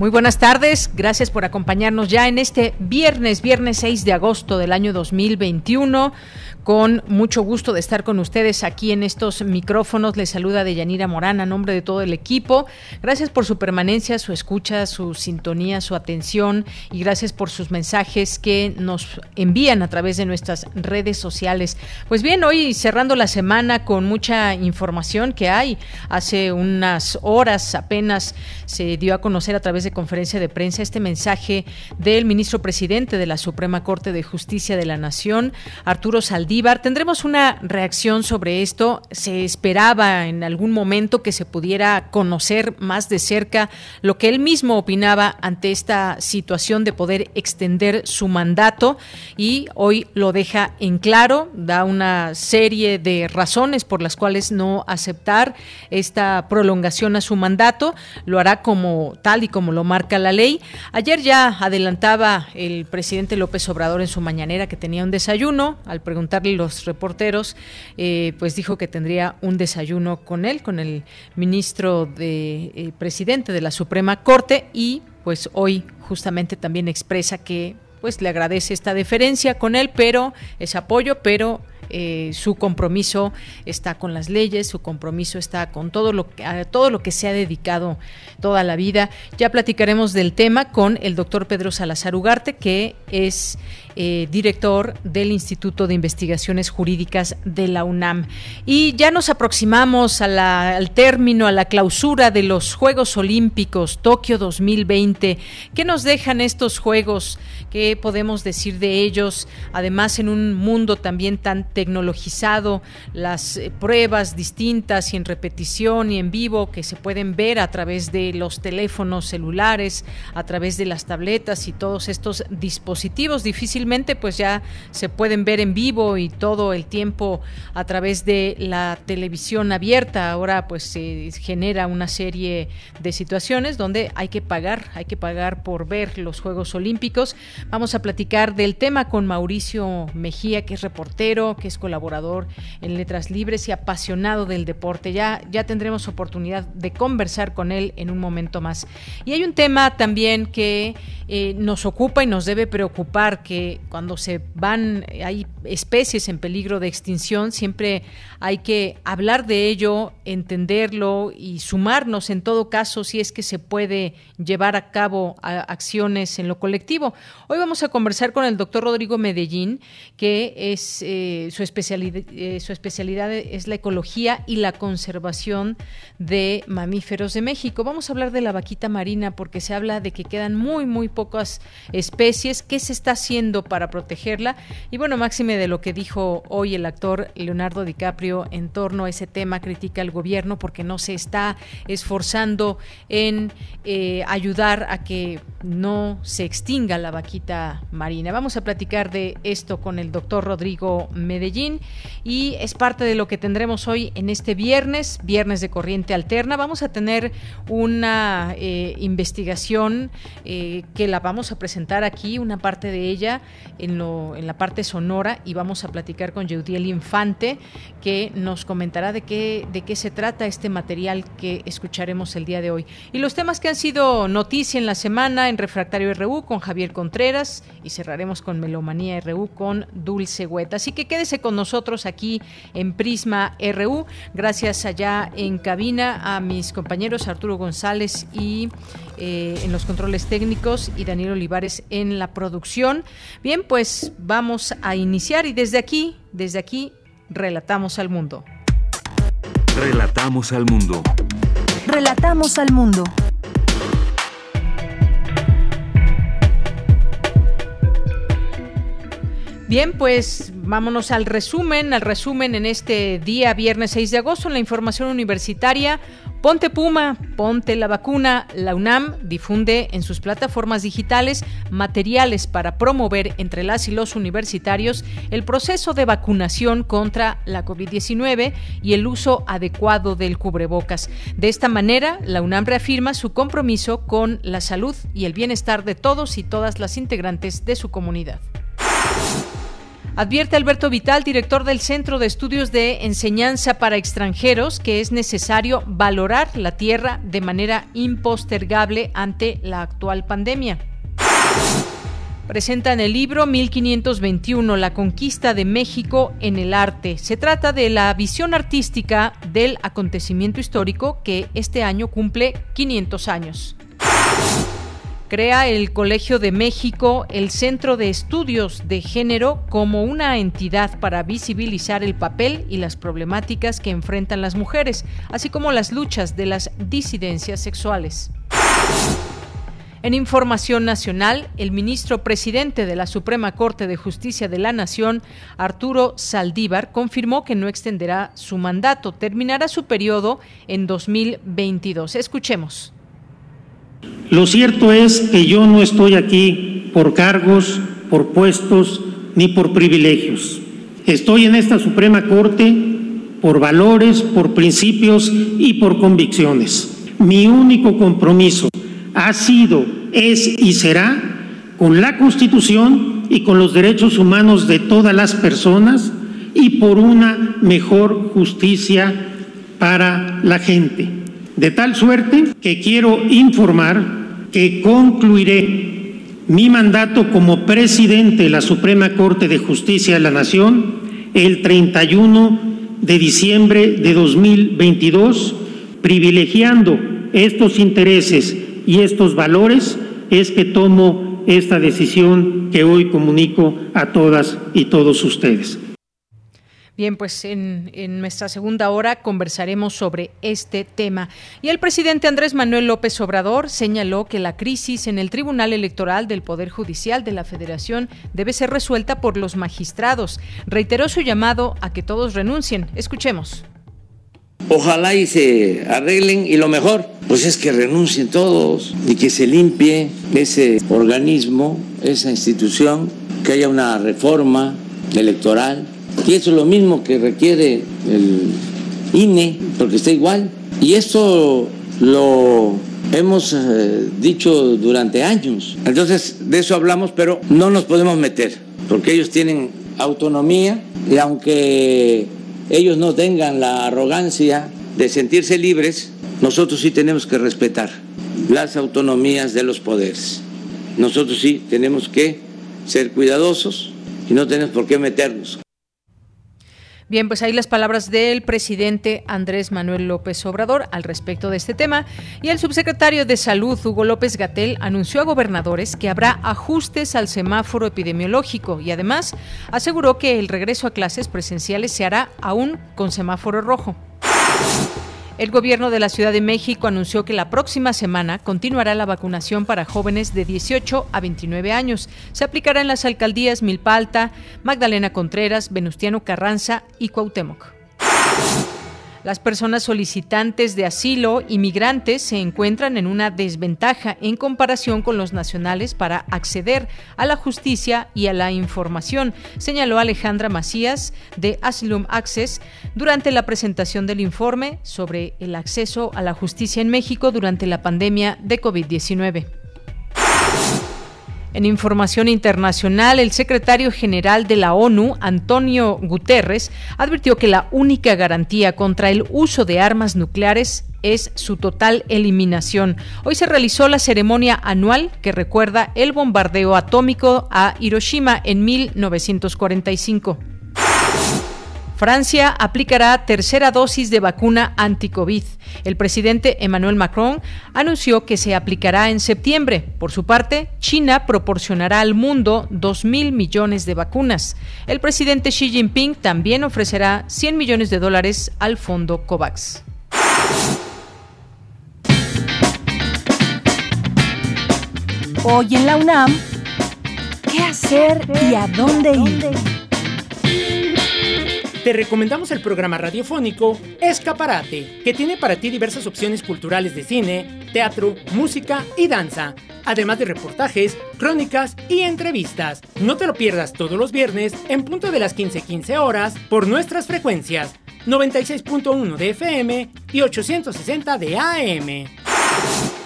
Muy buenas tardes, gracias por acompañarnos ya en este viernes, viernes 6 de agosto del año 2021 con mucho gusto de estar con ustedes aquí en estos micrófonos. Les saluda Deyanira Morán a nombre de todo el equipo. Gracias por su permanencia, su escucha, su sintonía, su atención y gracias por sus mensajes que nos envían a través de nuestras redes sociales. Pues bien, hoy cerrando la semana con mucha información que hay. Hace unas horas apenas se dio a conocer a través de conferencia de prensa este mensaje del ministro presidente de la Suprema Corte de Justicia de la Nación, Arturo Saldívar Tendremos una reacción sobre esto. Se esperaba en algún momento que se pudiera conocer más de cerca lo que él mismo opinaba ante esta situación de poder extender su mandato y hoy lo deja en claro, da una serie de razones por las cuales no aceptar esta prolongación a su mandato. Lo hará como tal y como lo marca la ley. Ayer ya adelantaba el presidente López Obrador en su mañanera que tenía un desayuno al preguntar los reporteros, eh, pues dijo que tendría un desayuno con él, con el ministro de eh, presidente de la Suprema Corte y pues hoy justamente también expresa que pues le agradece esta deferencia con él, pero ese apoyo, pero eh, su compromiso está con las leyes, su compromiso está con todo lo que todo lo que se ha dedicado toda la vida. Ya platicaremos del tema con el doctor Pedro Salazar Ugarte, que es eh, director del Instituto de Investigaciones Jurídicas de la UNAM. Y ya nos aproximamos al término, a la clausura de los Juegos Olímpicos Tokio 2020. ¿Qué nos dejan estos Juegos? ¿Qué podemos decir de ellos? Además, en un mundo también tan tecnologizado, las eh, pruebas distintas y en repetición y en vivo que se pueden ver a través de los teléfonos celulares, a través de las tabletas y todos estos dispositivos difíciles pues ya se pueden ver en vivo y todo el tiempo a través de la televisión abierta. Ahora pues se genera una serie de situaciones donde hay que pagar, hay que pagar por ver los Juegos Olímpicos. Vamos a platicar del tema con Mauricio Mejía, que es reportero, que es colaborador en Letras Libres y apasionado del deporte. Ya, ya tendremos oportunidad de conversar con él en un momento más. Y hay un tema también que eh, nos ocupa y nos debe preocupar, que cuando se van, hay especies en peligro de extinción, siempre hay que hablar de ello, entenderlo y sumarnos en todo caso si es que se puede llevar a cabo acciones en lo colectivo. Hoy vamos a conversar con el doctor Rodrigo Medellín, que es eh, su, especialidad, eh, su especialidad es la ecología y la conservación de mamíferos de México. Vamos a hablar de la vaquita marina porque se habla de que quedan muy, muy pocas especies. ¿Qué se está haciendo? para protegerla. Y bueno, máxime de lo que dijo hoy el actor Leonardo DiCaprio en torno a ese tema, critica al gobierno porque no se está esforzando en eh, ayudar a que no se extinga la vaquita marina. Vamos a platicar de esto con el doctor Rodrigo Medellín y es parte de lo que tendremos hoy en este viernes, viernes de corriente alterna. Vamos a tener una eh, investigación eh, que la vamos a presentar aquí, una parte de ella en, lo, en la parte sonora y vamos a platicar con Yeudiel Infante que nos comentará de qué, de qué se trata este material que escucharemos el día de hoy. Y los temas que han sido noticia en la semana en Refractario RU con Javier Contreras y cerraremos con Melomanía RU con Dulce Hueta. Así que quédese con nosotros aquí en Prisma RU. Gracias allá en cabina a mis compañeros Arturo González y eh, en los controles técnicos y Daniel Olivares en la producción. Bien, pues vamos a iniciar y desde aquí, desde aquí, relatamos al mundo. Relatamos al mundo. Relatamos al mundo. Bien, pues vámonos al resumen, al resumen en este día viernes 6 de agosto en la información universitaria. Ponte Puma, ponte la vacuna. La UNAM difunde en sus plataformas digitales materiales para promover entre las y los universitarios el proceso de vacunación contra la COVID-19 y el uso adecuado del cubrebocas. De esta manera, la UNAM reafirma su compromiso con la salud y el bienestar de todos y todas las integrantes de su comunidad. Advierte Alberto Vital, director del Centro de Estudios de Enseñanza para Extranjeros, que es necesario valorar la tierra de manera impostergable ante la actual pandemia. Presentan el libro 1521, La conquista de México en el arte. Se trata de la visión artística del acontecimiento histórico que este año cumple 500 años crea el Colegio de México el Centro de Estudios de Género como una entidad para visibilizar el papel y las problemáticas que enfrentan las mujeres, así como las luchas de las disidencias sexuales. En información nacional, el ministro presidente de la Suprema Corte de Justicia de la Nación, Arturo Saldívar, confirmó que no extenderá su mandato, terminará su periodo en 2022. Escuchemos. Lo cierto es que yo no estoy aquí por cargos, por puestos ni por privilegios. Estoy en esta Suprema Corte por valores, por principios y por convicciones. Mi único compromiso ha sido, es y será con la Constitución y con los derechos humanos de todas las personas y por una mejor justicia para la gente. De tal suerte que quiero informar que concluiré mi mandato como presidente de la Suprema Corte de Justicia de la Nación el 31 de diciembre de 2022, privilegiando estos intereses y estos valores, es que tomo esta decisión que hoy comunico a todas y todos ustedes. Bien, pues en, nuestra segunda hora conversaremos sobre este tema. Y el presidente Andrés Manuel López Obrador señaló que la crisis en el Tribunal Electoral del Poder Judicial de la Federación debe ser resuelta por los magistrados. Reiteró su llamado a que todos renuncien. Escuchemos. Ojalá y se arreglen y lo mejor, pues es que renuncien todos y que se limpie ese organismo, esa institución, que haya una reforma electoral y eso es lo mismo que requiere el INE, porque está igual. Y esto lo hemos eh, dicho durante años. Entonces, de eso hablamos, pero no nos podemos meter, porque ellos tienen autonomía y aunque ellos no tengan la arrogancia de sentirse libres, nosotros sí tenemos que respetar las autonomías de los poderes. Nosotros sí tenemos que ser cuidadosos y no tenemos por qué meternos. Bien, pues ahí las palabras del presidente Andrés Manuel López Obrador al respecto de este tema. Y el subsecretario de Salud, Hugo López Gatel, anunció a gobernadores que habrá ajustes al semáforo epidemiológico y además aseguró que el regreso a clases presenciales se hará aún con semáforo rojo. El gobierno de la Ciudad de México anunció que la próxima semana continuará la vacunación para jóvenes de 18 a 29 años. Se aplicará en las alcaldías Milpalta, Magdalena Contreras, Venustiano Carranza y Cuauhtémoc. Las personas solicitantes de asilo y migrantes se encuentran en una desventaja en comparación con los nacionales para acceder a la justicia y a la información, señaló Alejandra Macías de Asylum Access durante la presentación del informe sobre el acceso a la justicia en México durante la pandemia de COVID-19. En información internacional, el secretario general de la ONU, Antonio Guterres, advirtió que la única garantía contra el uso de armas nucleares es su total eliminación. Hoy se realizó la ceremonia anual que recuerda el bombardeo atómico a Hiroshima en 1945. Francia aplicará tercera dosis de vacuna anti-COVID. El presidente Emmanuel Macron anunció que se aplicará en septiembre. Por su parte, China proporcionará al mundo 2 mil millones de vacunas. El presidente Xi Jinping también ofrecerá 100 millones de dólares al fondo COVAX. Hoy en la UNAM, ¿qué hacer y a dónde ir. Te recomendamos el programa radiofónico Escaparate, que tiene para ti diversas opciones culturales de cine, teatro, música y danza, además de reportajes, crónicas y entrevistas. No te lo pierdas todos los viernes en punto de las 15:15 15 horas por nuestras frecuencias 96.1 de FM y 860 de AM.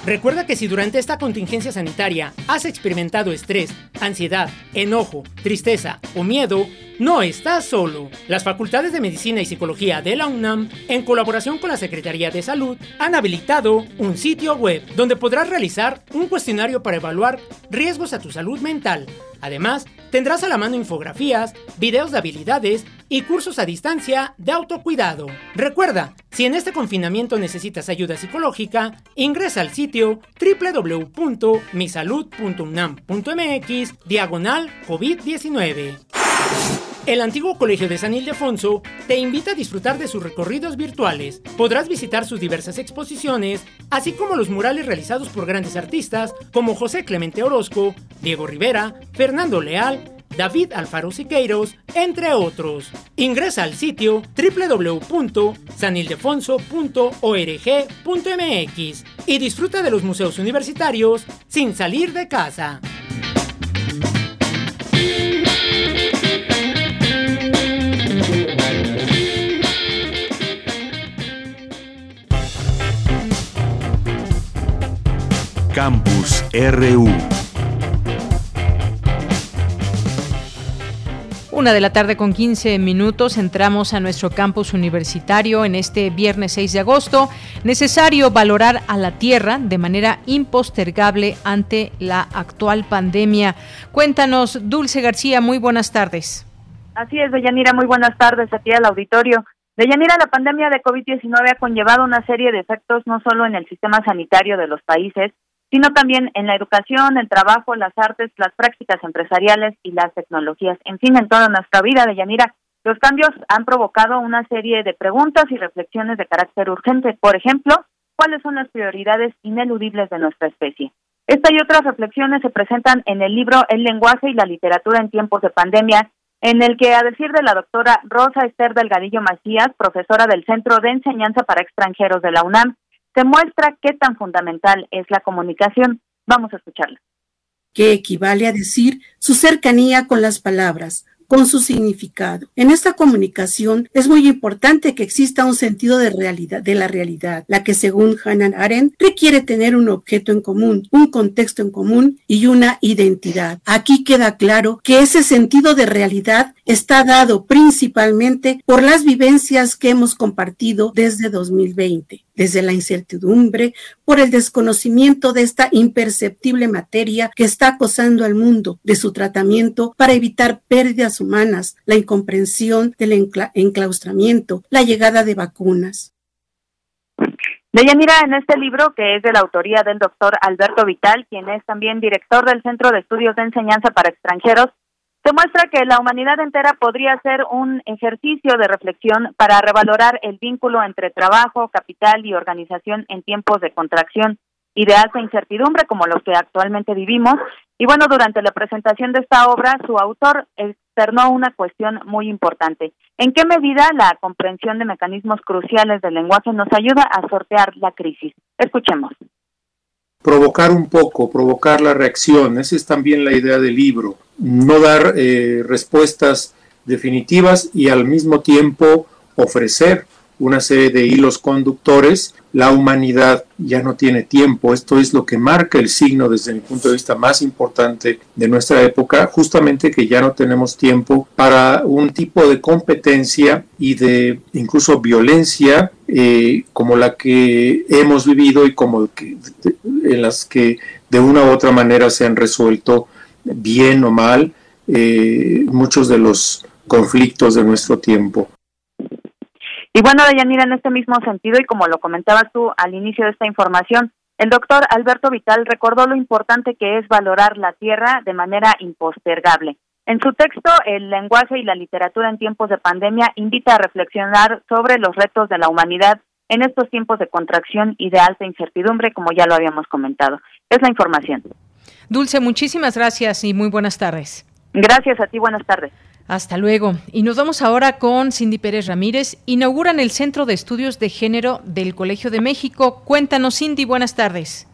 Recuerda que si durante esta contingencia sanitaria has experimentado estrés, ansiedad, enojo, tristeza o miedo, no estás solo. Las facultades de Medicina y Psicología de la UNAM, en colaboración con la Secretaría de Salud, han habilitado un sitio web donde podrás realizar un cuestionario para evaluar riesgos a tu salud mental. Además, tendrás a la mano infografías, videos de habilidades y cursos a distancia de autocuidado. Recuerda, si en este confinamiento necesitas ayuda psicológica, ingresa al sitio www.misalud.unam.mx diagonal COVID-19. El antiguo Colegio de San Ildefonso te invita a disfrutar de sus recorridos virtuales. Podrás visitar sus diversas exposiciones, así como los murales realizados por grandes artistas como José Clemente Orozco, Diego Rivera, Fernando Leal, David Alfaro Siqueiros, entre otros. Ingresa al sitio www.sanildefonso.org.mx y disfruta de los museos universitarios sin salir de casa. Campus RU. Una de la tarde con 15 minutos entramos a nuestro campus universitario en este viernes 6 de agosto. Necesario valorar a la tierra de manera impostergable ante la actual pandemia. Cuéntanos, Dulce García, muy buenas tardes. Así es, Deyanira, muy buenas tardes aquí al auditorio. Deyanira, la pandemia de COVID-19 ha conllevado una serie de efectos no solo en el sistema sanitario de los países, sino también en la educación, el trabajo, las artes, las prácticas empresariales y las tecnologías. En fin, en toda nuestra vida, de Yanira, los cambios han provocado una serie de preguntas y reflexiones de carácter urgente. Por ejemplo, ¿cuáles son las prioridades ineludibles de nuestra especie? Esta y otras reflexiones se presentan en el libro El lenguaje y la literatura en tiempos de pandemia, en el que, a decir de la doctora Rosa Esther Delgadillo Macías, profesora del Centro de Enseñanza para Extranjeros de la UNAM, se muestra qué tan fundamental es la comunicación. Vamos a escucharla. Que equivale a decir su cercanía con las palabras, con su significado. En esta comunicación es muy importante que exista un sentido de realidad, de la realidad, la que según Hannah Arendt requiere tener un objeto en común, un contexto en común y una identidad. Aquí queda claro que ese sentido de realidad está dado principalmente por las vivencias que hemos compartido desde 2020 desde la incertidumbre, por el desconocimiento de esta imperceptible materia que está acosando al mundo, de su tratamiento para evitar pérdidas humanas, la incomprensión del enclaustramiento, la llegada de vacunas. Deyanira, en este libro, que es de la autoría del doctor Alberto Vital, quien es también director del Centro de Estudios de Enseñanza para Extranjeros, se muestra que la humanidad entera podría ser un ejercicio de reflexión para revalorar el vínculo entre trabajo, capital y organización en tiempos de contracción y de alta incertidumbre como los que actualmente vivimos. Y bueno, durante la presentación de esta obra, su autor externó una cuestión muy importante. ¿En qué medida la comprensión de mecanismos cruciales del lenguaje nos ayuda a sortear la crisis? Escuchemos provocar un poco, provocar la reacción. Esa es también la idea del libro. No dar eh, respuestas definitivas y al mismo tiempo ofrecer una serie de hilos conductores, la humanidad ya no tiene tiempo. Esto es lo que marca el signo desde mi punto de vista más importante de nuestra época, justamente que ya no tenemos tiempo para un tipo de competencia y de incluso violencia eh, como la que hemos vivido y como que, en las que de una u otra manera se han resuelto bien o mal eh, muchos de los conflictos de nuestro tiempo. Y bueno, Dayanira, en este mismo sentido, y como lo comentabas tú al inicio de esta información, el doctor Alberto Vital recordó lo importante que es valorar la tierra de manera impostergable. En su texto, El lenguaje y la literatura en tiempos de pandemia invita a reflexionar sobre los retos de la humanidad en estos tiempos de contracción y de alta incertidumbre, como ya lo habíamos comentado. Es la información. Dulce, muchísimas gracias y muy buenas tardes. Gracias a ti, buenas tardes. Hasta luego. Y nos vamos ahora con Cindy Pérez Ramírez. Inauguran el Centro de Estudios de Género del Colegio de México. Cuéntanos, Cindy, buenas tardes.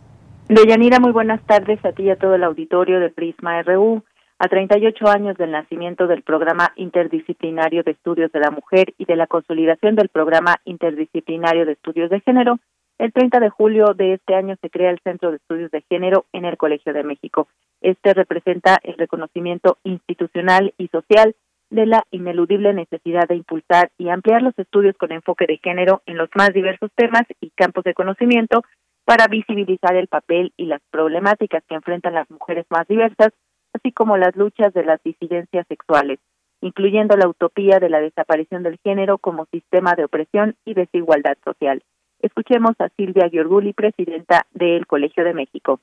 Deyanira, muy buenas tardes a ti y a todo el auditorio de Prisma RU. A 38 años del nacimiento del Programa Interdisciplinario de Estudios de la Mujer y de la consolidación del Programa Interdisciplinario de Estudios de Género, el 30 de julio de este año se crea el Centro de Estudios de Género en el Colegio de México. Este representa el reconocimiento institucional y social de la ineludible necesidad de impulsar y ampliar los estudios con enfoque de género en los más diversos temas y campos de conocimiento para visibilizar el papel y las problemáticas que enfrentan las mujeres más diversas así como las luchas de las disidencias sexuales, incluyendo la utopía de la desaparición del género como sistema de opresión y desigualdad social. Escuchemos a Silvia Giorguli, presidenta del Colegio de México.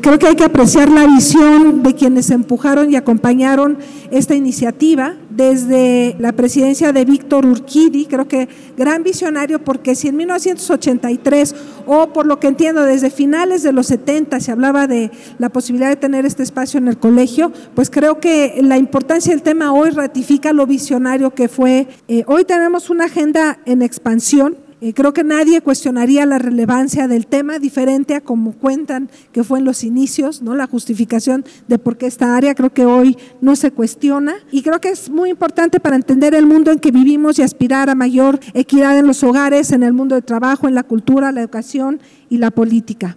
Creo que hay que apreciar la visión de quienes empujaron y acompañaron esta iniciativa desde la presidencia de Víctor Urquidi, creo que gran visionario porque si en 1983 o por lo que entiendo desde finales de los 70 se hablaba de la posibilidad de tener este espacio en el colegio, pues creo que la importancia del tema hoy ratifica lo visionario que fue. Eh, hoy tenemos una agenda en expansión eh, creo que nadie cuestionaría la relevancia del tema, diferente a como cuentan que fue en los inicios, ¿no? La justificación de por qué esta área creo que hoy no se cuestiona y creo que es muy importante para entender el mundo en que vivimos y aspirar a mayor equidad en los hogares, en el mundo del trabajo, en la cultura, la educación y la política.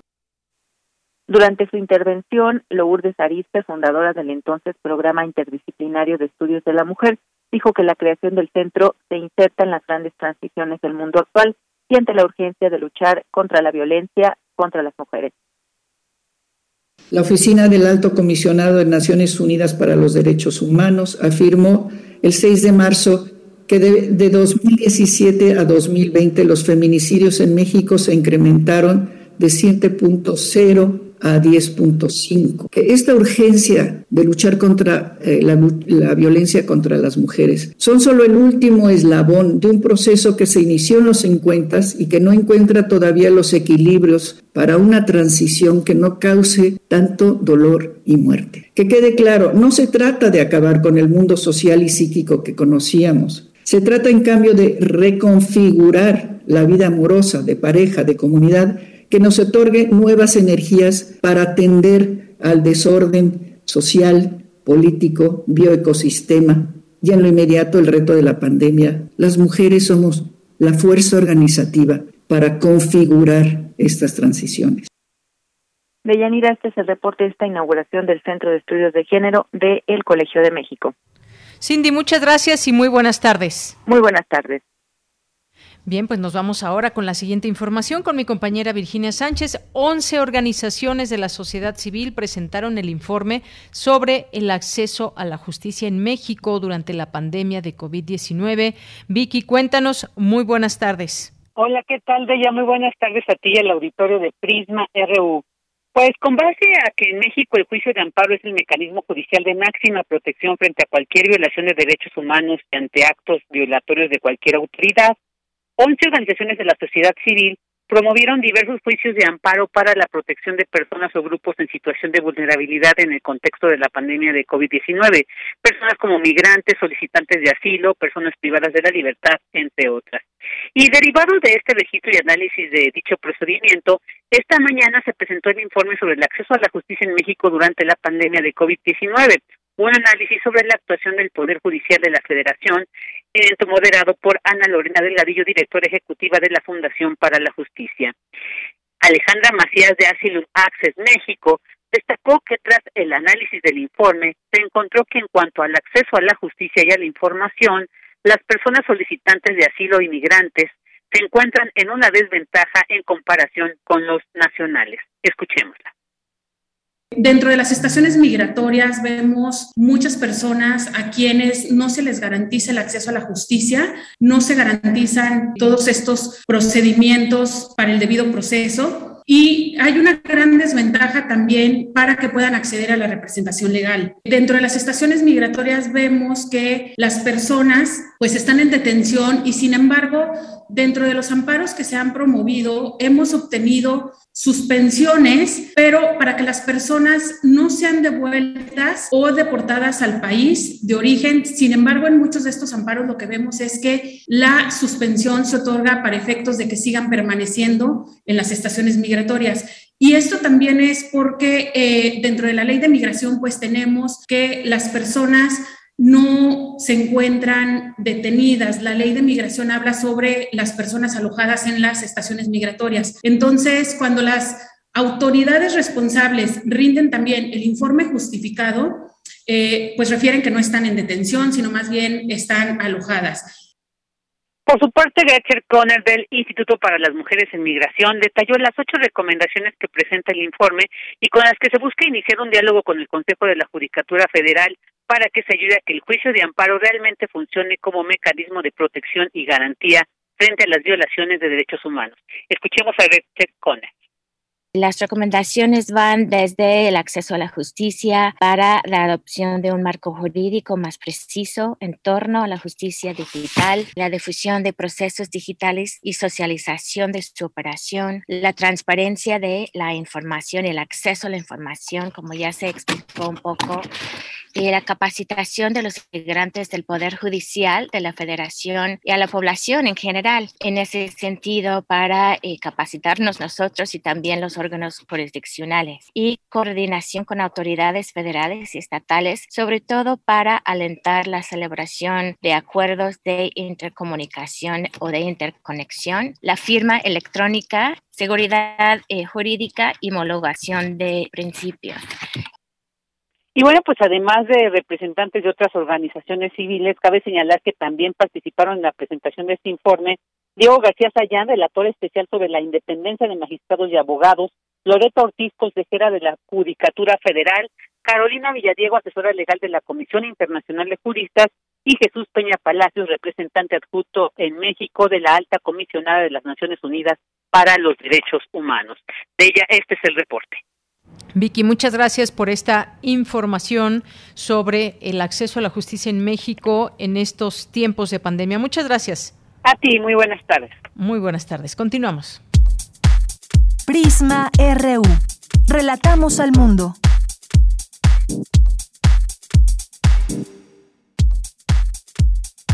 Durante su intervención, Lourdes Ariste, fundadora del entonces Programa Interdisciplinario de Estudios de la Mujer, dijo que la creación del centro se inserta en las grandes transiciones del mundo actual y ante la urgencia de luchar contra la violencia contra las mujeres. La Oficina del Alto Comisionado de Naciones Unidas para los Derechos Humanos afirmó el 6 de marzo que de, de 2017 a 2020 los feminicidios en México se incrementaron de 7.0 a 10.5. Esta urgencia de luchar contra eh, la, la, violencia contra las mujeres son solo el último eslabón de un proceso que se inició en los 50 y que no encuentra todavía los equilibrios para una transición que no cause tanto dolor y muerte. Que quede claro, no se trata de acabar con el mundo social y psíquico que conocíamos. Se trata en cambio de reconfigurar la vida amorosa, de pareja, de comunidad, que nos otorgue nuevas energías para atender al desorden social, político, bioecosistema y en lo inmediato el reto de la pandemia. Las mujeres somos la fuerza organizativa para configurar estas transiciones. Deyanira, este es el reporte de esta inauguración del Centro de Estudios de Género del el Colegio de México. Cindy, muchas gracias y muy buenas tardes. Muy buenas tardes. Bien, pues nos vamos ahora con la siguiente información con mi compañera Virginia Sánchez. Once organizaciones de la sociedad civil presentaron el informe sobre el acceso a la justicia en México durante la pandemia de COVID-19. Vicky, cuéntanos. Muy buenas tardes. Hola, ¿qué tal, Deya? Muy buenas tardes a ti y al auditorio de Prisma RU. Pues con base a que en México el juicio de amparo es el mecanismo judicial de máxima protección frente a cualquier violación de derechos humanos y ante actos violatorios de cualquier autoridad, 11 organizaciones de la sociedad civil promovieron diversos juicios de amparo para la protección de personas o grupos en situación de vulnerabilidad en el contexto de la pandemia de COVID-19, personas como migrantes, solicitantes de asilo, personas privadas de la libertad, entre otras. Y derivado de este registro y análisis de dicho procedimiento, esta mañana se presentó el informe sobre el acceso a la justicia en México durante la pandemia de COVID-19, un análisis sobre la actuación del Poder Judicial de la Federación, evento moderado por Ana Lorena Delgadillo, directora ejecutiva de la Fundación para la Justicia. Alejandra Macías de Asylum Access México destacó que tras el análisis del informe se encontró que en cuanto al acceso a la justicia y a la información, las personas solicitantes de asilo o inmigrantes se encuentran en una desventaja en comparación con los nacionales. Escuchémosla. Dentro de las estaciones migratorias vemos muchas personas a quienes no se les garantiza el acceso a la justicia, no se garantizan todos estos procedimientos para el debido proceso y hay una gran desventaja también para que puedan acceder a la representación legal. Dentro de las estaciones migratorias vemos que las personas pues están en detención y sin embargo dentro de los amparos que se han promovido, hemos obtenido suspensiones, pero para que las personas no sean devueltas o deportadas al país de origen. Sin embargo, en muchos de estos amparos lo que vemos es que la suspensión se otorga para efectos de que sigan permaneciendo en las estaciones migratorias. Y esto también es porque eh, dentro de la ley de migración, pues tenemos que las personas no se encuentran detenidas. La ley de migración habla sobre las personas alojadas en las estaciones migratorias. Entonces, cuando las autoridades responsables rinden también el informe justificado, eh, pues refieren que no están en detención, sino más bien están alojadas. Por su parte, Gertrude Conner del Instituto para las Mujeres en Migración detalló las ocho recomendaciones que presenta el informe y con las que se busca iniciar un diálogo con el Consejo de la Judicatura Federal para que se ayude a que el juicio de amparo realmente funcione como mecanismo de protección y garantía frente a las violaciones de derechos humanos. Escuchemos a Gertrude Conner. Las recomendaciones van desde el acceso a la justicia para la adopción de un marco jurídico más preciso en torno a la justicia digital, la difusión de procesos digitales y socialización de su operación, la transparencia de la información, el acceso a la información, como ya se explicó un poco, la capacitación de los integrantes del Poder Judicial de la Federación y a la población en general. En ese sentido, para eh, capacitarnos nosotros y también los órganos jurisdiccionales y coordinación con autoridades federales y estatales, sobre todo para alentar la celebración de acuerdos de intercomunicación o de interconexión, la firma electrónica seguridad eh, jurídica y homologación de principios. Y bueno, pues además de representantes de otras organizaciones civiles, cabe señalar que también participaron en la presentación de este informe Diego García Sayán, relator especial sobre la independencia de magistrados y abogados, Loreto Ortiz, consejera de la Judicatura Federal, Carolina Villadiego, asesora legal de la Comisión Internacional de Juristas, y Jesús Peña Palacios, representante adjunto en México de la Alta Comisionada de las Naciones Unidas para los Derechos Humanos. De ella, este es el reporte. Vicky, muchas gracias por esta información sobre el acceso a la justicia en México en estos tiempos de pandemia. Muchas gracias. A ti, muy buenas tardes. Muy buenas tardes. Continuamos. Prisma RU. Relatamos al mundo.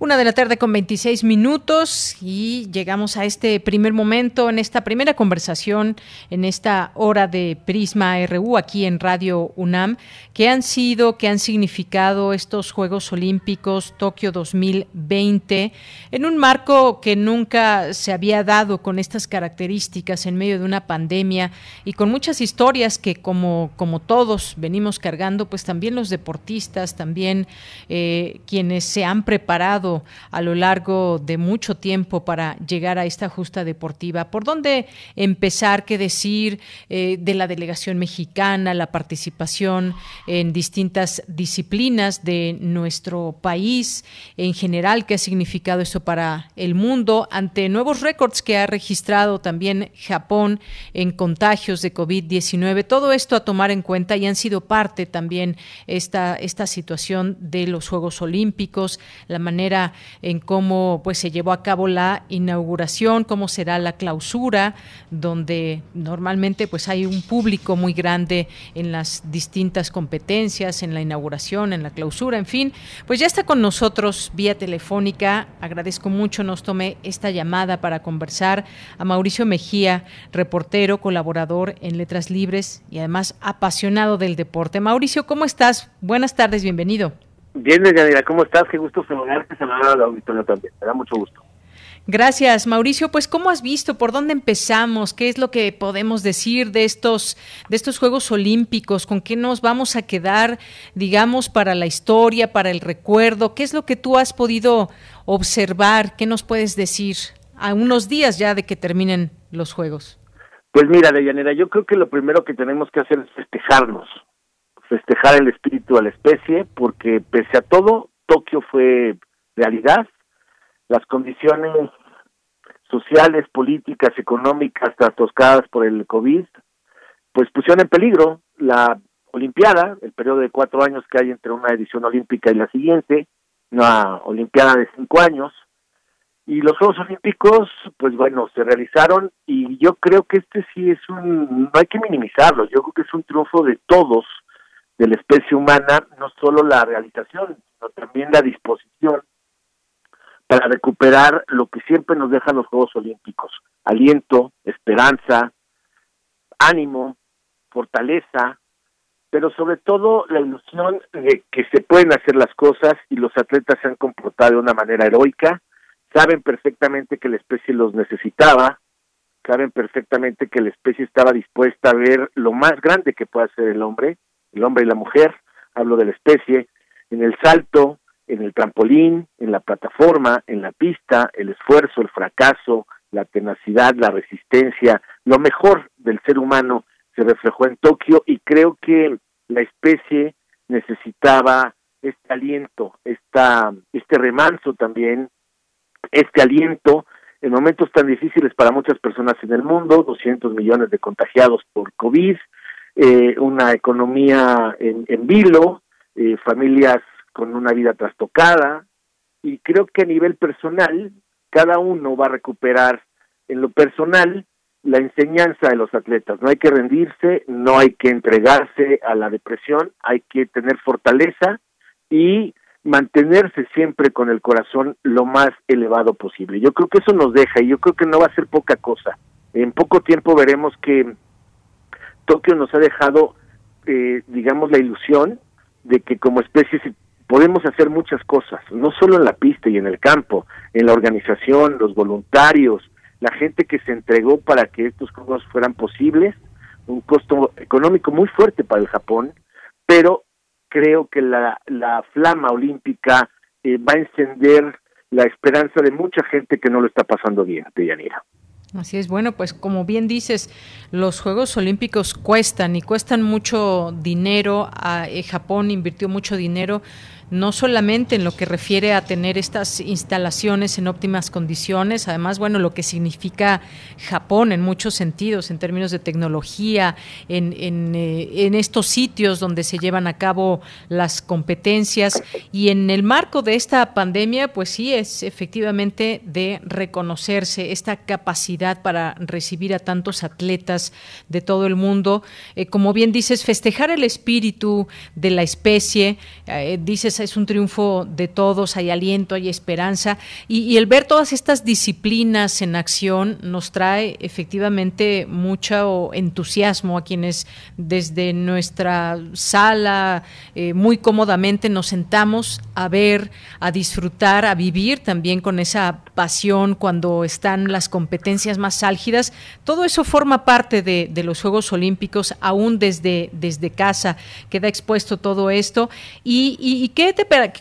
Una de la tarde con 26 minutos y llegamos a este primer momento, en esta primera conversación, en esta hora de Prisma RU aquí en Radio UNAM. ¿Qué han sido, qué han significado estos Juegos Olímpicos Tokio 2020 en un marco que nunca se había dado con estas características en medio de una pandemia y con muchas historias que como, como todos venimos cargando, pues también los deportistas, también eh, quienes se han preparado a lo largo de mucho tiempo para llegar a esta justa deportiva. ¿Por dónde empezar? ¿Qué decir eh, de la delegación mexicana, la participación en distintas disciplinas de nuestro país en general? ¿Qué ha significado eso para el mundo ante nuevos récords que ha registrado también Japón en contagios de COVID-19? Todo esto a tomar en cuenta y han sido parte también esta, esta situación de los Juegos Olímpicos, la manera en cómo pues se llevó a cabo la inauguración, cómo será la clausura, donde normalmente pues hay un público muy grande en las distintas competencias, en la inauguración, en la clausura, en fin, pues ya está con nosotros vía telefónica. Agradezco mucho nos tome esta llamada para conversar a Mauricio Mejía, reportero, colaborador en Letras Libres y además apasionado del deporte. Mauricio, ¿cómo estás? Buenas tardes, bienvenido. Bien, Yanira, ¿cómo estás? Qué gusto saludarte, saludar al auditorio también. Me da mucho gusto. Gracias, Mauricio. Pues, ¿cómo has visto? ¿Por dónde empezamos? ¿Qué es lo que podemos decir de estos, de estos Juegos Olímpicos? ¿Con qué nos vamos a quedar, digamos, para la historia, para el recuerdo? ¿Qué es lo que tú has podido observar? ¿Qué nos puedes decir a unos días ya de que terminen los Juegos? Pues mira, Deyanira, yo creo que lo primero que tenemos que hacer es festejarnos festejar el espíritu a la especie, porque pese a todo, Tokio fue realidad, las condiciones sociales, políticas, económicas trastoscadas por el COVID, pues pusieron en peligro la Olimpiada, el periodo de cuatro años que hay entre una edición olímpica y la siguiente, una Olimpiada de cinco años, y los Juegos Olímpicos, pues bueno, se realizaron y yo creo que este sí es un, no hay que minimizarlo, yo creo que es un triunfo de todos, de la especie humana, no solo la realización, sino también la disposición para recuperar lo que siempre nos dejan los Juegos Olímpicos, aliento, esperanza, ánimo, fortaleza, pero sobre todo la ilusión de que se pueden hacer las cosas y los atletas se han comportado de una manera heroica saben perfectamente que la especie los necesitaba, saben perfectamente que la especie estaba dispuesta a ver lo más grande que puede ser el hombre, el hombre y la mujer, hablo de la especie, en el salto, en el trampolín, en la plataforma, en la pista, el esfuerzo, el fracaso, la tenacidad, la resistencia, lo mejor del ser humano se reflejó en Tokio y creo que la especie necesitaba este aliento, esta, este remanso también este aliento en momentos tan difíciles para muchas personas en el mundo, 200 millones de contagiados por COVID, eh, una economía en, en vilo, eh, familias con una vida trastocada, y creo que a nivel personal, cada uno va a recuperar en lo personal la enseñanza de los atletas. No hay que rendirse, no hay que entregarse a la depresión, hay que tener fortaleza y mantenerse siempre con el corazón lo más elevado posible. Yo creo que eso nos deja y yo creo que no va a ser poca cosa. En poco tiempo veremos que Tokio nos ha dejado, eh, digamos, la ilusión de que como especie podemos hacer muchas cosas, no solo en la pista y en el campo, en la organización, los voluntarios, la gente que se entregó para que estos juegos fueran posibles, un costo económico muy fuerte para el Japón, pero creo que la, la flama olímpica eh, va a encender la esperanza de mucha gente que no lo está pasando bien, Deyanira. Así es, bueno, pues como bien dices, los Juegos Olímpicos cuestan y cuestan mucho dinero. A, eh, Japón invirtió mucho dinero no solamente en lo que refiere a tener estas instalaciones en óptimas condiciones, además, bueno, lo que significa Japón en muchos sentidos, en términos de tecnología, en, eh, en estos sitios donde se llevan a cabo las competencias y en el marco de esta pandemia, pues sí, es efectivamente de reconocerse esta capacidad para recibir a tantos atletas de todo el mundo. Eh, como bien dices, festejar el espíritu de la especie, eh, dices es un triunfo de todos, hay aliento, hay esperanza y, el ver todas estas disciplinas en acción nos trae efectivamente mucho entusiasmo a quienes desde nuestra sala eh, muy cómodamente nos sentamos a ver, a disfrutar, a vivir también con esa pasión cuando están las competencias más álgidas. Todo eso forma parte de, los Juegos Olímpicos, aún desde, desde casa queda expuesto todo esto. ¿Y, y qué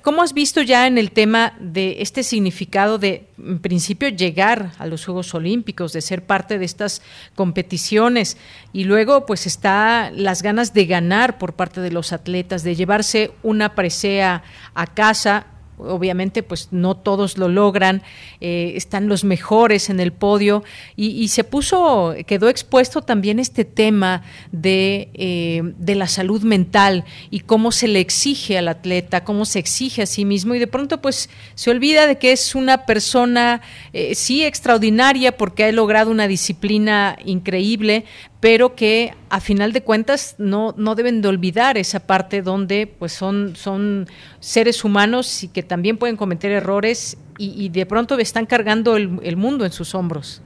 ¿Cómo has visto ya en el tema de este significado de, en principio, llegar a los Juegos Olímpicos, de ser parte de estas competiciones? Y luego, pues, está las ganas de ganar por parte de los atletas, de llevarse una presea a casa obviamente pues no todos lo logran, eh, están los mejores en el podio y, se puso, quedó expuesto también este tema de, eh, de, la salud mental y cómo se le exige al atleta, cómo se exige a sí mismo y de pronto pues se olvida de que es una persona eh, sí extraordinaria porque ha logrado una disciplina increíble, pero que a final de cuentas no, no deben de olvidar esa parte donde pues son, son seres humanos y que también pueden cometer errores y, de pronto están cargando el, mundo en sus hombros.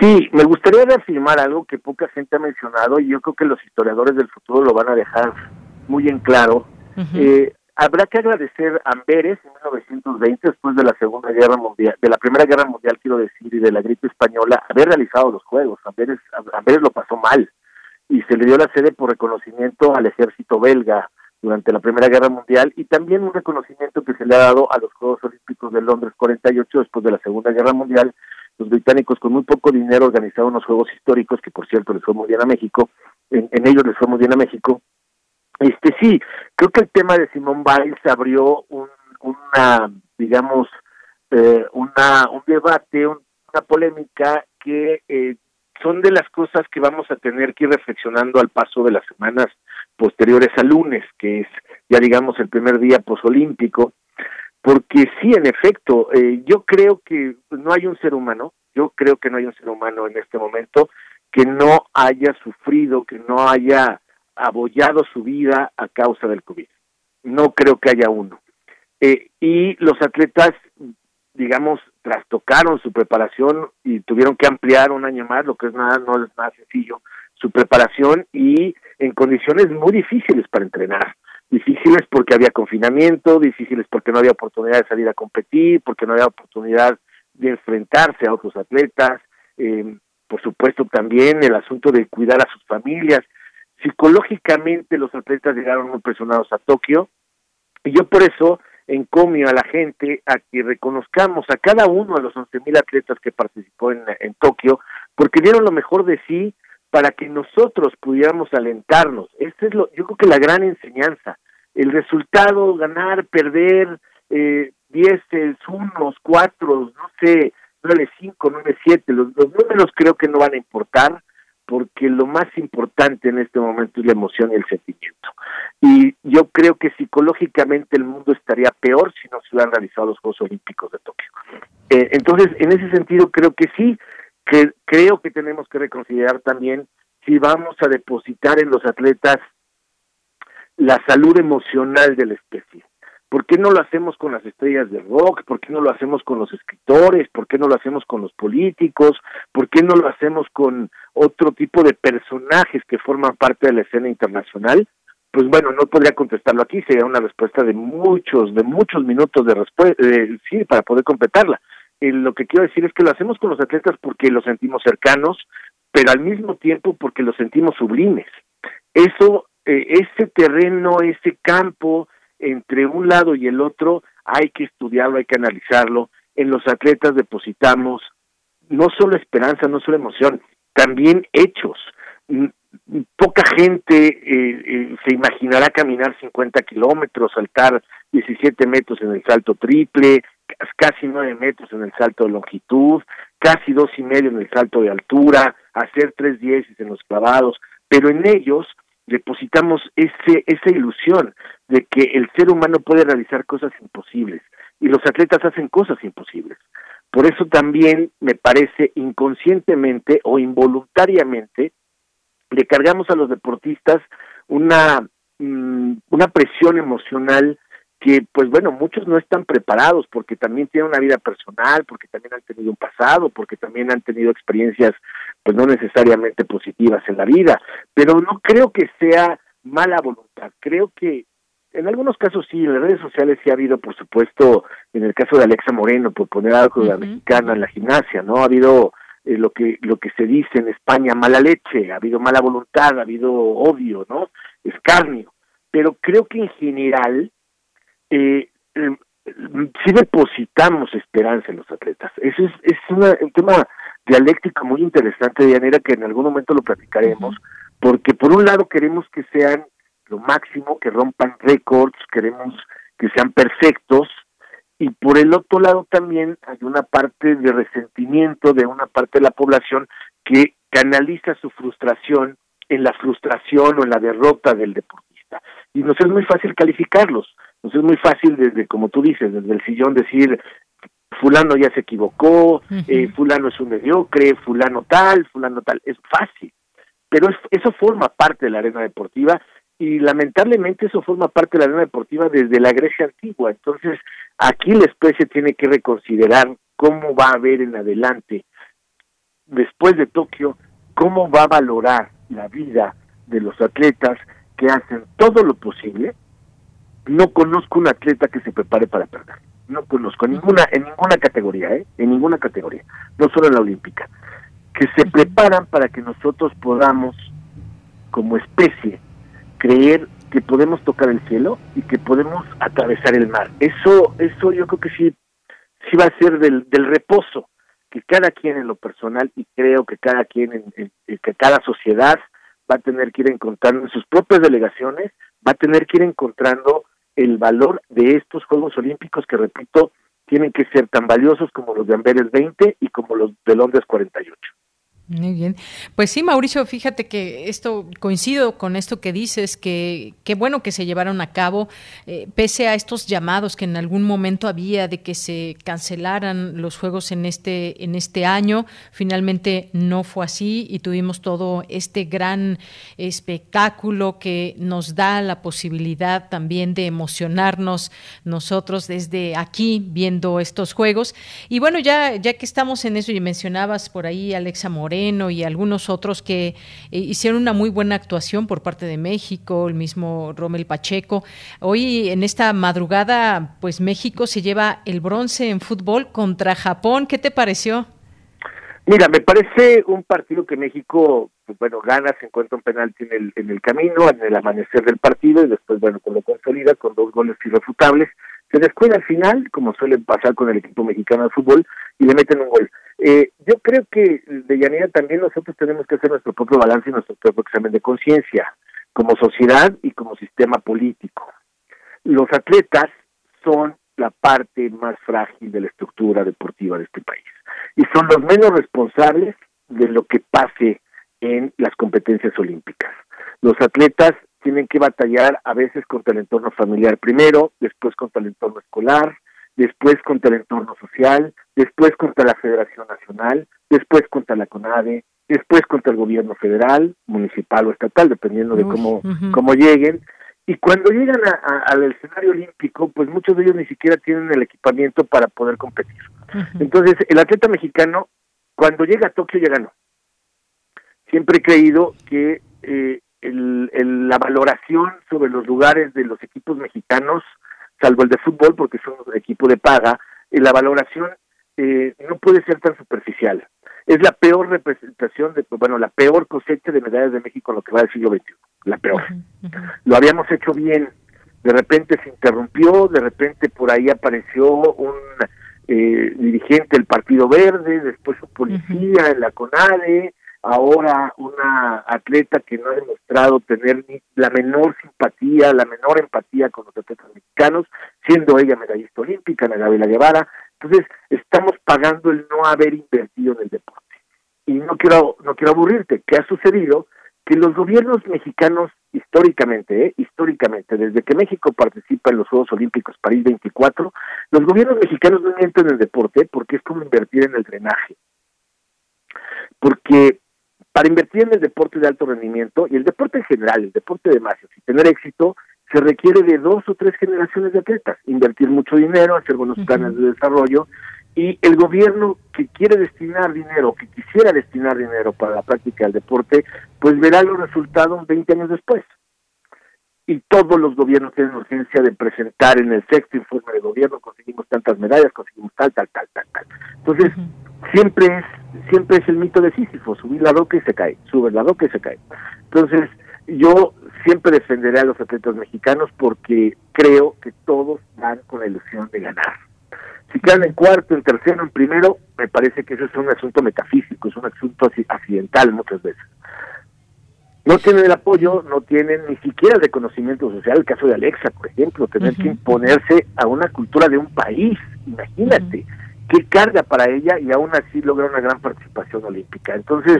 Sí, me gustaría reafirmar algo que poca gente ha mencionado y yo creo que los historiadores del futuro lo van a dejar muy en claro. Habrá que agradecer a Amberes en 1920, después de la Segunda Guerra Mundial, de la Primera Guerra Mundial, quiero decir, y de la gripe española, haber realizado los Juegos. Amberes, Amberes lo pasó mal y se le dio la sede por reconocimiento al ejército belga durante la Primera Guerra Mundial y también un reconocimiento que se le ha dado a los Juegos Olímpicos de Londres 48 después de la Segunda Guerra Mundial. Los británicos con muy poco dinero organizaron unos Juegos históricos que por cierto les fue muy bien a México, en, ellos les fue muy bien a México este sí, creo que el tema de Simón Biles abrió un, una, digamos, eh, una, un debate, una una polémica que eh, son de las cosas que vamos a tener que ir reflexionando al paso de las semanas posteriores al lunes, que es ya digamos el primer día posolímpico, porque sí, en efecto, eh, yo creo que no hay un ser humano, yo creo que no hay un ser humano en este momento que no haya sufrido, que no haya abollado su vida a causa del COVID. No creo que haya uno. Eh, y los atletas, digamos, trastocaron su preparación y tuvieron que ampliar un año más, lo que es nada, no es nada sencillo, su preparación y en condiciones muy difíciles para entrenar. Difíciles porque había confinamiento, difíciles porque no había oportunidad de salir a competir, porque no había oportunidad de enfrentarse a otros atletas, eh, por supuesto también el asunto de cuidar a sus familias. Psicológicamente los atletas llegaron muy presionados a Tokio y yo por eso encomio a la gente a que reconozcamos a cada uno de los 11.000 atletas que participó en, en Tokio, porque dieron lo mejor de sí para que nosotros pudiéramos alentarnos. Esta es lo, yo creo que la gran enseñanza. El resultado, ganar, perder, eh, dieces, unos, cuatro, no sé, nueve, cinco, nueve, siete, los, los números creo que no van a importar porque lo más importante en este momento es la emoción y el sentimiento. Y yo creo que psicológicamente el mundo estaría peor si no se hubieran realizado los Juegos Olímpicos de Tokio. Eh, entonces, en ese sentido, creo que sí, que creo que tenemos que reconsiderar también si vamos a depositar en los atletas la salud emocional de la especie. ¿Por qué no lo hacemos con las estrellas de rock? ¿Por qué no lo hacemos con los escritores? ¿Por qué no lo hacemos con los políticos? ¿Por qué no lo hacemos con otro tipo de personajes que forman parte de la escena internacional? Pues bueno, no podría contestarlo aquí, sería una respuesta de muchos, de muchos minutos de respuesta, eh, sí, para poder completarla. Eh, lo que quiero decir es que lo hacemos con los atletas porque los sentimos cercanos, pero al mismo tiempo porque los sentimos sublimes. Eso, eh, ese terreno, ese campo, entre un lado y el otro hay que estudiarlo, hay que analizarlo. En los atletas depositamos no solo esperanza, no solo emoción, también hechos. Poca gente eh, eh, se imaginará caminar 50 kilómetros, saltar 17 metros en el salto triple, casi 9 metros en el salto de longitud, casi dos y medio en el salto de altura, hacer tres dieces en los clavados, pero en ellos depositamos ese, esa ilusión de que el ser humano puede realizar cosas imposibles y los atletas hacen cosas imposibles. Por eso también me parece inconscientemente o involuntariamente le cargamos a los deportistas una, mm, una presión emocional que pues bueno, muchos no están preparados porque también tienen una vida personal, porque también han tenido un pasado, porque también han tenido experiencias pues no necesariamente positivas en la vida, pero no creo que sea mala voluntad, creo que en algunos casos sí, en las redes sociales sí ha habido, por supuesto, en el caso de Alexa Moreno, por poner algo de la mexicana en la gimnasia, ¿no? Ha habido eh, lo que lo que se dice en España, mala leche, ha habido mala voluntad, ha habido odio, ¿no? Escarnio. Pero creo que en general eh, eh, sí depositamos esperanza en los atletas. Eso es, es un tema dialéctico muy interesante, Dianera, que en algún momento lo platicaremos, porque por un lado queremos que sean lo máximo, que rompan récords, queremos que sean perfectos, y por el otro lado también hay una parte de resentimiento de una parte de la población que canaliza su frustración en la frustración o en la derrota del deportista. Y nos es muy fácil calificarlos. Entonces es muy fácil desde, como tú dices, desde el sillón decir, fulano ya se equivocó, eh, fulano es un mediocre, fulano tal, fulano tal, es fácil. Pero eso forma parte de la arena deportiva y lamentablemente eso forma parte de la arena deportiva desde la Grecia antigua. Entonces aquí la especie tiene que reconsiderar cómo va a ver en adelante, después de Tokio, cómo va a valorar la vida de los atletas que hacen todo lo posible no conozco un atleta que se prepare para perder. No conozco ninguna en ninguna categoría, ¿eh? En ninguna categoría, no solo en la olímpica, que se preparan para que nosotros podamos como especie creer que podemos tocar el cielo y que podemos atravesar el mar. Eso eso yo creo que sí sí va a ser del, del reposo que cada quien en lo personal y creo que cada quien en, que cada sociedad va a tener que ir encontrando en sus propias delegaciones, va a tener que ir encontrando el valor de estos Juegos Olímpicos que, repito, tienen que ser tan valiosos como los de Amberes 20 y como los de Londres 48. Muy bien. Pues sí, Mauricio, fíjate que esto coincido con esto que dices, que qué bueno que se llevaron a cabo, eh, pese a estos llamados que en algún momento había de que se cancelaran los juegos en este, en este año, finalmente no fue así y tuvimos todo este gran espectáculo que nos da la posibilidad también de emocionarnos nosotros desde aquí viendo estos juegos. Y bueno, ya, ya que estamos en eso y mencionabas por ahí Alexa Moreno, y algunos otros que eh, hicieron una muy buena actuación por parte de México, el mismo Romel Pacheco. Hoy en esta madrugada, pues México se lleva el bronce en fútbol contra Japón. ¿Qué te pareció? Mira, me parece un partido que México, pues, bueno, gana, se encuentra un penalti en el, en el camino, en el amanecer del partido, y después, bueno, con lo consolida, con dos goles irrefutables. Se descuida al final, como suele pasar con el equipo mexicano de fútbol, y le meten un gol. Eh, yo creo que de Yanira también nosotros tenemos que hacer nuestro propio balance y nuestro propio examen de conciencia, como sociedad y como sistema político. Los atletas son la parte más frágil de la estructura deportiva de este país y son los menos responsables de lo que pase en las competencias olímpicas. Los atletas tienen que batallar a veces contra el entorno familiar primero, después contra el entorno escolar, después contra el entorno social, después contra la Federación Nacional, después contra la CONADE, después contra el gobierno federal, municipal o estatal, dependiendo de cómo, cómo lleguen. Y cuando llegan al escenario olímpico, pues muchos de ellos ni siquiera tienen el equipamiento para poder competir. Entonces, el atleta mexicano, cuando llega a Tokio, ya ganó. Siempre he creído que eh, el, la valoración sobre los lugares de los equipos mexicanos salvo el de fútbol, porque es un equipo de paga, y la valoración eh, no puede ser tan superficial. Es la peor representación, de, bueno, la peor cosecha de medallas de México en lo que va del siglo XXI, la peor. Lo habíamos hecho bien, de repente se interrumpió, de repente por ahí apareció un eh, dirigente del Partido Verde, después un policía en la CONADE, ahora una atleta que no ha demostrado tener ni la menor simpatía, la menor empatía con los atletas mexicanos, siendo ella medallista olímpica, Ana Gabriela Guevara. Entonces, estamos pagando el no haber invertido en el deporte. Y no quiero, no quiero aburrirte, ¿qué ha sucedido? Que los gobiernos mexicanos, históricamente, ¿eh? históricamente, desde que México participa en los Juegos Olímpicos París 24, los gobiernos mexicanos no invierten en el deporte porque es como invertir en el drenaje. Porque para invertir en el deporte de alto rendimiento y el deporte en general, el deporte de masas y tener éxito, se requiere de dos o tres generaciones de atletas, invertir mucho dinero, hacer buenos planes de desarrollo y el gobierno que quiere destinar dinero, que quisiera destinar dinero para la práctica del deporte, pues verá los resultados 20 años después. Y todos los gobiernos tienen urgencia de presentar en el sexto informe de gobierno, conseguimos tantas medallas, conseguimos tal, tal, tal, tal, tal. Entonces, siempre es siempre es el mito de Sísifo, subir la roca y se cae, sube la roca y se cae. Entonces, yo siempre defenderé a los atletas mexicanos porque creo que todos van con la ilusión de ganar. Si quedan en cuarto, en tercero, en primero, me parece que eso es un asunto metafísico, es un asunto accidental muchas veces. No tienen el apoyo, no tienen ni siquiera el reconocimiento social. El caso de Alexa, por ejemplo, tener que imponerse a una cultura de un país, imagínate qué carga para ella y aún así logra una gran participación olímpica. Entonces,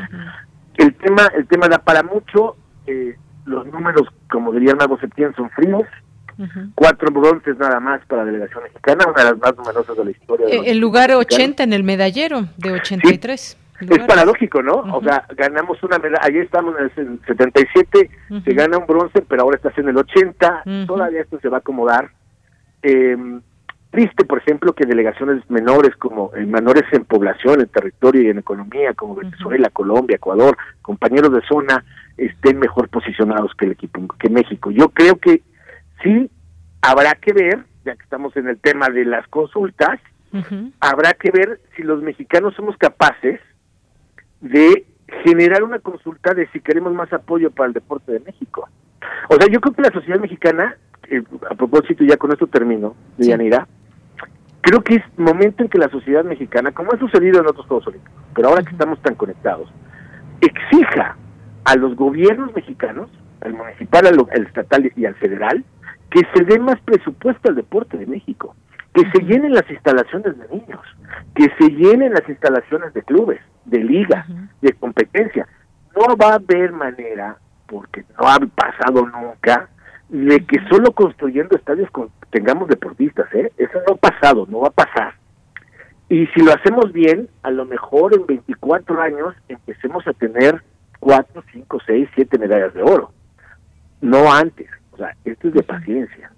el tema el tema da para mucho, eh, los números, como diría el mago Septién, son fríos, Cuatro bronces nada más para la delegación mexicana, una de las más numerosas de la historia. Eh, el lugar 80 en el medallero de 83. Es paradójico, ¿no? O sea, ganamos una medalla, ayer estamos en el 77, se gana un bronce, pero ahora estás en el 80, todavía esto se va a acomodar. Eh, triste, por ejemplo, que delegaciones menores como eh, menores en población, en territorio y en economía, como Venezuela, Colombia, Ecuador, compañeros de zona, estén mejor posicionados que el equipo, que México. Yo creo que sí habrá que ver, ya que estamos en el tema de las consultas, habrá que ver si los mexicanos somos capaces de generar una consulta de si queremos más apoyo para el deporte de México. O sea, yo creo que la sociedad mexicana, eh, a propósito, ya con esto termino, de Yanira, creo que es momento en que la sociedad mexicana, como ha sucedido en otros Juegos Olímpicos, pero ahora que estamos tan conectados, exija a los gobiernos mexicanos, al municipal, al, estatal y al federal, que se dé más presupuesto al deporte de México. Que se llenen las instalaciones de niños, que se llenen las instalaciones de clubes, de liga, de competencia. No va a haber manera, porque no ha pasado nunca, de que solo construyendo estadios tengamos deportistas, ¿eh? Eso no ha pasado, no va a pasar. Y si lo hacemos bien, a lo mejor en 24 años empecemos a tener 4, 5, 6, 7 medallas de oro. No antes. O sea, esto es de paciencia.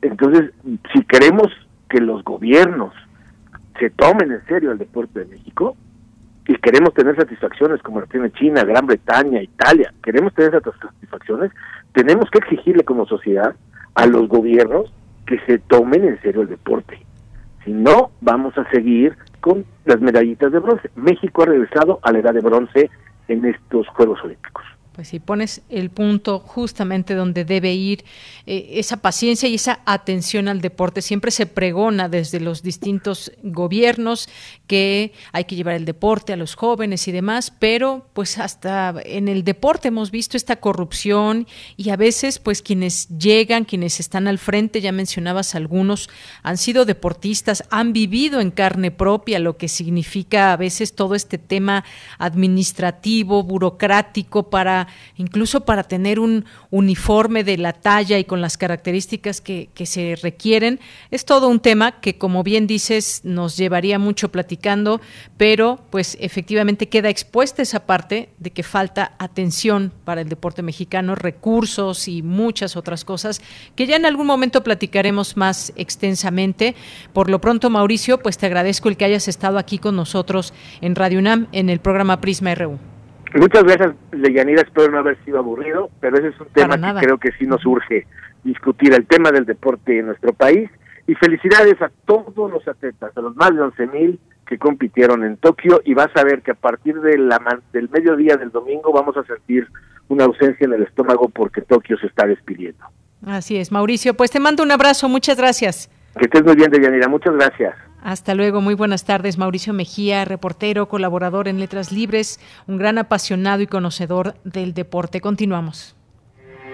Entonces, si queremos que los gobiernos se tomen en serio el deporte de México y queremos tener satisfacciones como la tiene China, Gran Bretaña, Italia, queremos tener satisfacciones, tenemos que exigirle como sociedad a los gobiernos que se tomen en serio el deporte. Si no, vamos a seguir con las medallitas de bronce. México ha regresado a la edad de bronce en estos Juegos Olímpicos pues si pones el punto justamente donde debe ir eh, esa paciencia y esa atención al deporte. Siempre se pregona desde los distintos gobiernos que hay que llevar el deporte a los jóvenes y demás, pero pues hasta en el deporte hemos visto esta corrupción y a veces pues quienes llegan, quienes están al frente, ya mencionabas algunos, han sido deportistas, han vivido en carne propia lo que significa a veces todo este tema administrativo, burocrático para incluso para tener un uniforme de la talla y con las características que, se requieren. Es todo un tema que, como bien dices, nos llevaría mucho platicando, pero pues efectivamente queda expuesta esa parte de que falta atención para el deporte mexicano, recursos y muchas otras cosas que ya en algún momento platicaremos más extensamente. Por lo pronto, Mauricio, pues te agradezco el que hayas estado aquí con nosotros en Radio UNAM en el programa Prisma RU. Muchas gracias, Leyanira. Espero no haber sido aburrido, pero ese es un tema que creo que sí nos urge discutir, el tema del deporte en nuestro país. Y felicidades a todos los atletas, a los más de 11 mil que compitieron en Tokio. Y vas a ver que a partir de la, del mediodía del domingo vamos a sentir una ausencia en el estómago porque Tokio se está despidiendo. Así es, Mauricio. Pues te mando un abrazo. Muchas gracias. Que estés muy bien, Deyanira. Muchas gracias. Hasta luego, muy buenas tardes. Mauricio Mejía, reportero, colaborador en Letras Libres, un gran apasionado y conocedor del deporte. Continuamos.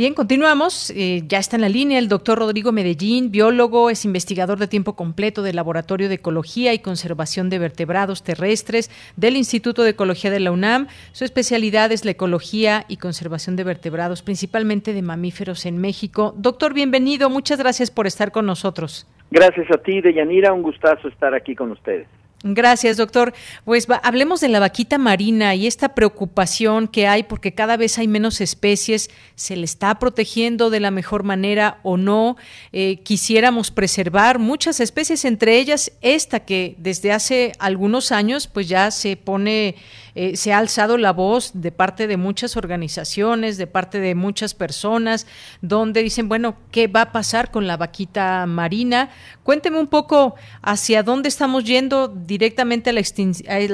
Bien, continuamos. Eh, ya está en la línea el doctor Rodrigo Medellín, biólogo, es investigador de tiempo completo del Laboratorio de Ecología y Conservación de Vertebrados Terrestres del Instituto de Ecología de la UNAM. Su especialidad es la ecología y conservación de vertebrados, principalmente de mamíferos en México. Doctor, bienvenido. Muchas gracias por estar con nosotros. Gracias a ti, Deyanira. Un gustazo estar aquí con ustedes. Gracias, doctor. Pues hablemos de la vaquita marina y esta preocupación que hay porque cada vez hay menos especies. ¿Se le está protegiendo de la mejor manera o no? Eh, quisiéramos preservar muchas especies, entre ellas esta que desde hace algunos años pues ya se pone eh, se ha alzado la voz de parte de muchas organizaciones, de parte de muchas personas, donde dicen, bueno, ¿qué va a pasar con la vaquita marina? Cuénteme un poco hacia dónde estamos yendo directamente a la,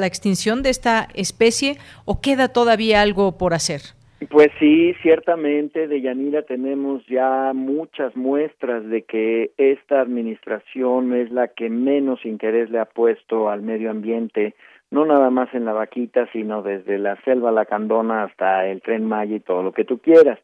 extinción de esta especie o queda todavía algo por hacer. Pues sí, ciertamente, de Yanira tenemos ya muchas muestras de que esta administración es la que menos interés le ha puesto al medio ambiente no nada más en la vaquita, sino desde la selva lacandona hasta el tren Maya y todo lo que tú quieras.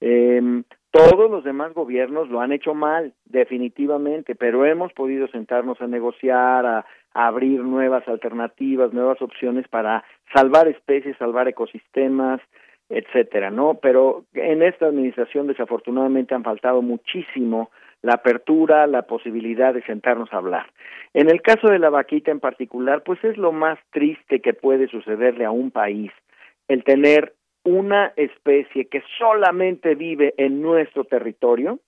Eh, todos los demás gobiernos lo han hecho mal, definitivamente, pero hemos podido sentarnos a negociar, a, a abrir nuevas alternativas, nuevas opciones para salvar especies, salvar ecosistemas, etcétera, ¿no? Pero en esta administración desafortunadamente han faltado muchísimo la apertura, la posibilidad de sentarnos a hablar. En el caso de la vaquita en particular, pues es lo más triste que puede sucederle a un país, el tener una especie que solamente vive en nuestro territorio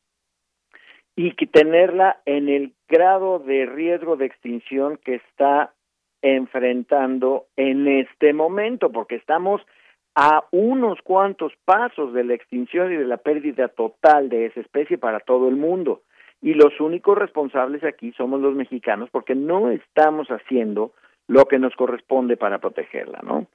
y que tenerla en el grado de riesgo de extinción que está enfrentando en este momento, porque estamos a unos cuantos pasos de la extinción y de la pérdida total de esa especie para todo el mundo. Y los únicos responsables aquí somos los mexicanos porque no estamos haciendo lo que nos corresponde para protegerla, ¿no?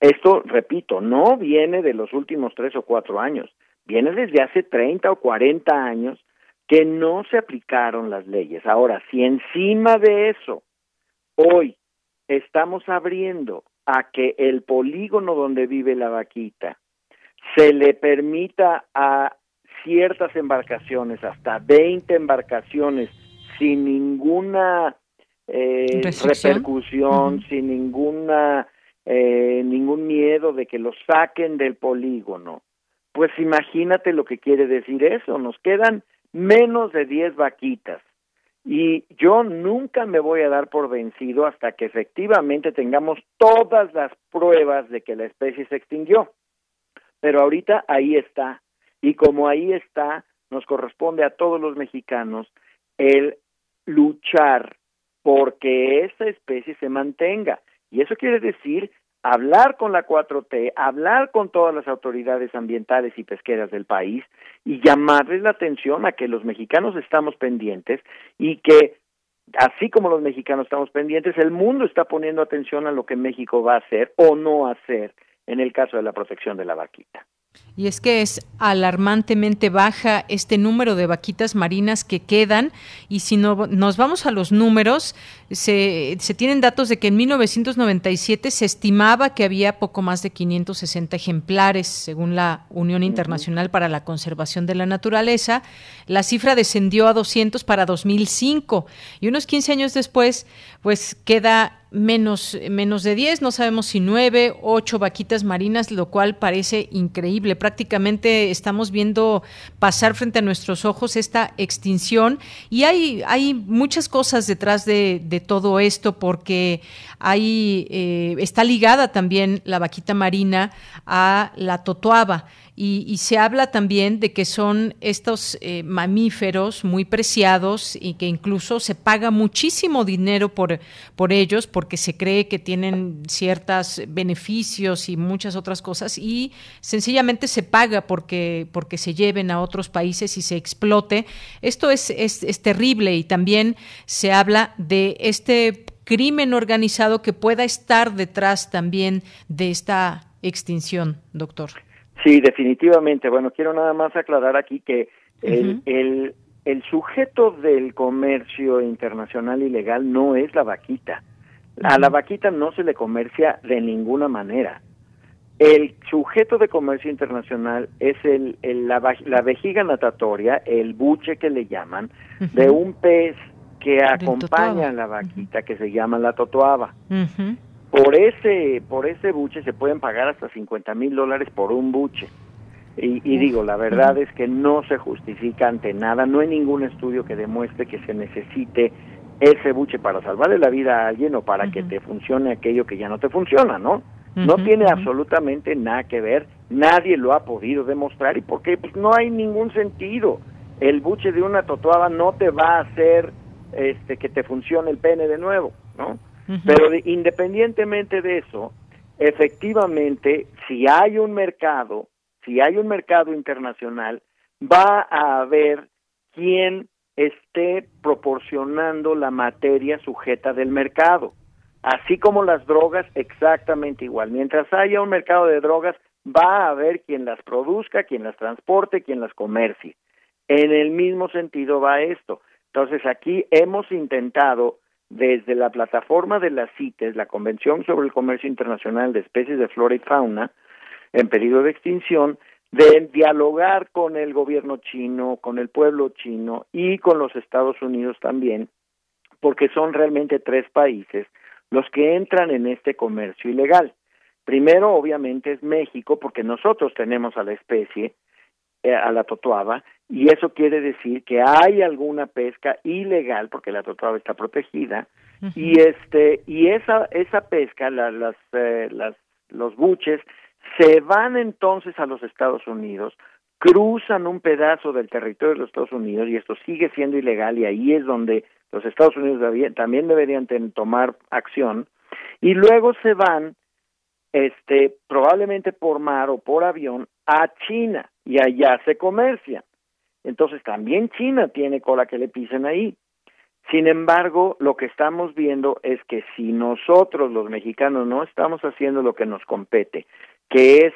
Esto, repito, no viene de los últimos tres o cuatro años, viene desde hace 30 o 40 años que no se aplicaron las leyes. Ahora, si encima de eso hoy estamos abriendo a que el polígono donde vive la vaquita se le permita a ciertas embarcaciones, hasta 20 embarcaciones, sin ninguna eh, repercusión, sin ninguna eh, ningún miedo de que lo saquen del polígono. Pues imagínate lo que quiere decir eso. Nos quedan menos de 10 vaquitas. Y yo nunca me voy a dar por vencido hasta que efectivamente tengamos todas las pruebas de que la especie se extinguió. Pero ahorita ahí está. Y como ahí está, nos corresponde a todos los mexicanos el luchar porque esa especie se mantenga. Y eso quiere decir hablar con la 4T, hablar con todas las autoridades ambientales y pesqueras del país y llamarles la atención a que los mexicanos estamos pendientes y que así como los mexicanos estamos pendientes, el mundo está poniendo atención a lo que México va a hacer o no hacer en el caso de la protección de la vaquita. Y es que es alarmantemente baja este número de vaquitas marinas que quedan. Y si no, nos vamos a los números, se, se, tienen datos de que en 1997 se estimaba que había poco más de 560 ejemplares, según la Unión Internacional para la Conservación de la Naturaleza. La cifra descendió a 200 para 2005. Y unos 15 años después, pues queda menos, menos de 10, no sabemos si 9, 8 vaquitas marinas, lo cual parece increíble. Prácticamente estamos viendo pasar frente a nuestros ojos esta extinción y hay, hay muchas cosas detrás de, todo esto porque hay, eh, está ligada también la vaquita marina a la totoaba. Y, se habla también de que son estos eh, mamíferos muy preciados y que incluso se paga muchísimo dinero por, por ellos porque se cree que tienen ciertos beneficios y muchas otras cosas y sencillamente se paga porque, porque se lleven a otros países y se explote. Esto es, es, es terrible y también se habla de este crimen organizado que pueda estar detrás también de esta extinción, doctor. Sí, definitivamente. Bueno, quiero nada más aclarar aquí que el, el, el sujeto del comercio internacional ilegal no es la vaquita. A la vaquita no se le comercia de ninguna manera. El sujeto de comercio internacional es el, la, la, vejiga natatoria, el buche que le llaman, de un pez que acompaña a la vaquita, que se llama la totoaba por ese por ese buche se pueden pagar hasta 50 mil dólares por un buche. Y, digo la verdad es que no se justifica ante nada no hay ningún estudio que demuestre que se necesite ese buche para salvarle la vida a alguien o para que te funcione aquello que ya no te funciona no no tiene absolutamente nada que ver nadie lo ha podido demostrar y porque pues no hay ningún sentido. El buche de una totoaba no te va a hacer este que te funcione el pene de nuevo no pero independientemente de eso, efectivamente, si hay un mercado, si hay un mercado internacional, va a haber quien esté proporcionando la materia sujeta del mercado. Así como las drogas, exactamente igual. Mientras haya un mercado de drogas, va a haber quien las produzca, quien las transporte, quien las comercie. En el mismo sentido va esto. Entonces aquí hemos intentado desde la plataforma de la CITES, la Convención sobre el Comercio Internacional de Especies de Flora y Fauna, en peligro de extinción, de dialogar con el gobierno chino, con el pueblo chino y con los Estados Unidos también, porque son realmente tres países los que entran en este comercio ilegal. Primero, obviamente, es México, porque nosotros tenemos a la especie, a la totoaba, y eso quiere decir que hay alguna pesca ilegal porque la totoaba está protegida y este y esa esa pesca las eh, las los buches se van entonces a los Estados Unidos cruzan un pedazo del territorio de los Estados Unidos y esto sigue siendo ilegal y ahí es donde los Estados Unidos también deberían tomar acción y luego se van este probablemente por mar o por avión a China y allá se comercian. Entonces también China tiene cola que le pisen ahí. Sin embargo, lo que estamos viendo es que si nosotros los mexicanos no estamos haciendo lo que nos compete, que es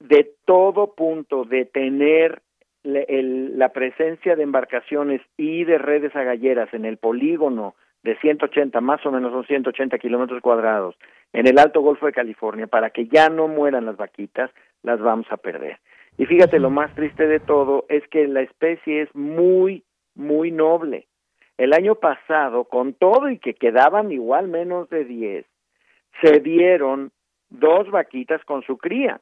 de todo punto de tener la presencia de embarcaciones y de redes agalleras en el polígono de 180, más o menos son 180 kilómetros cuadrados, en el Alto Golfo de California, para que ya no mueran las vaquitas, las vamos a perder. Y fíjate, lo más triste de todo es que la especie es muy, muy noble. El año pasado, con todo y que quedaban igual menos de 10, se dieron dos vaquitas con su cría.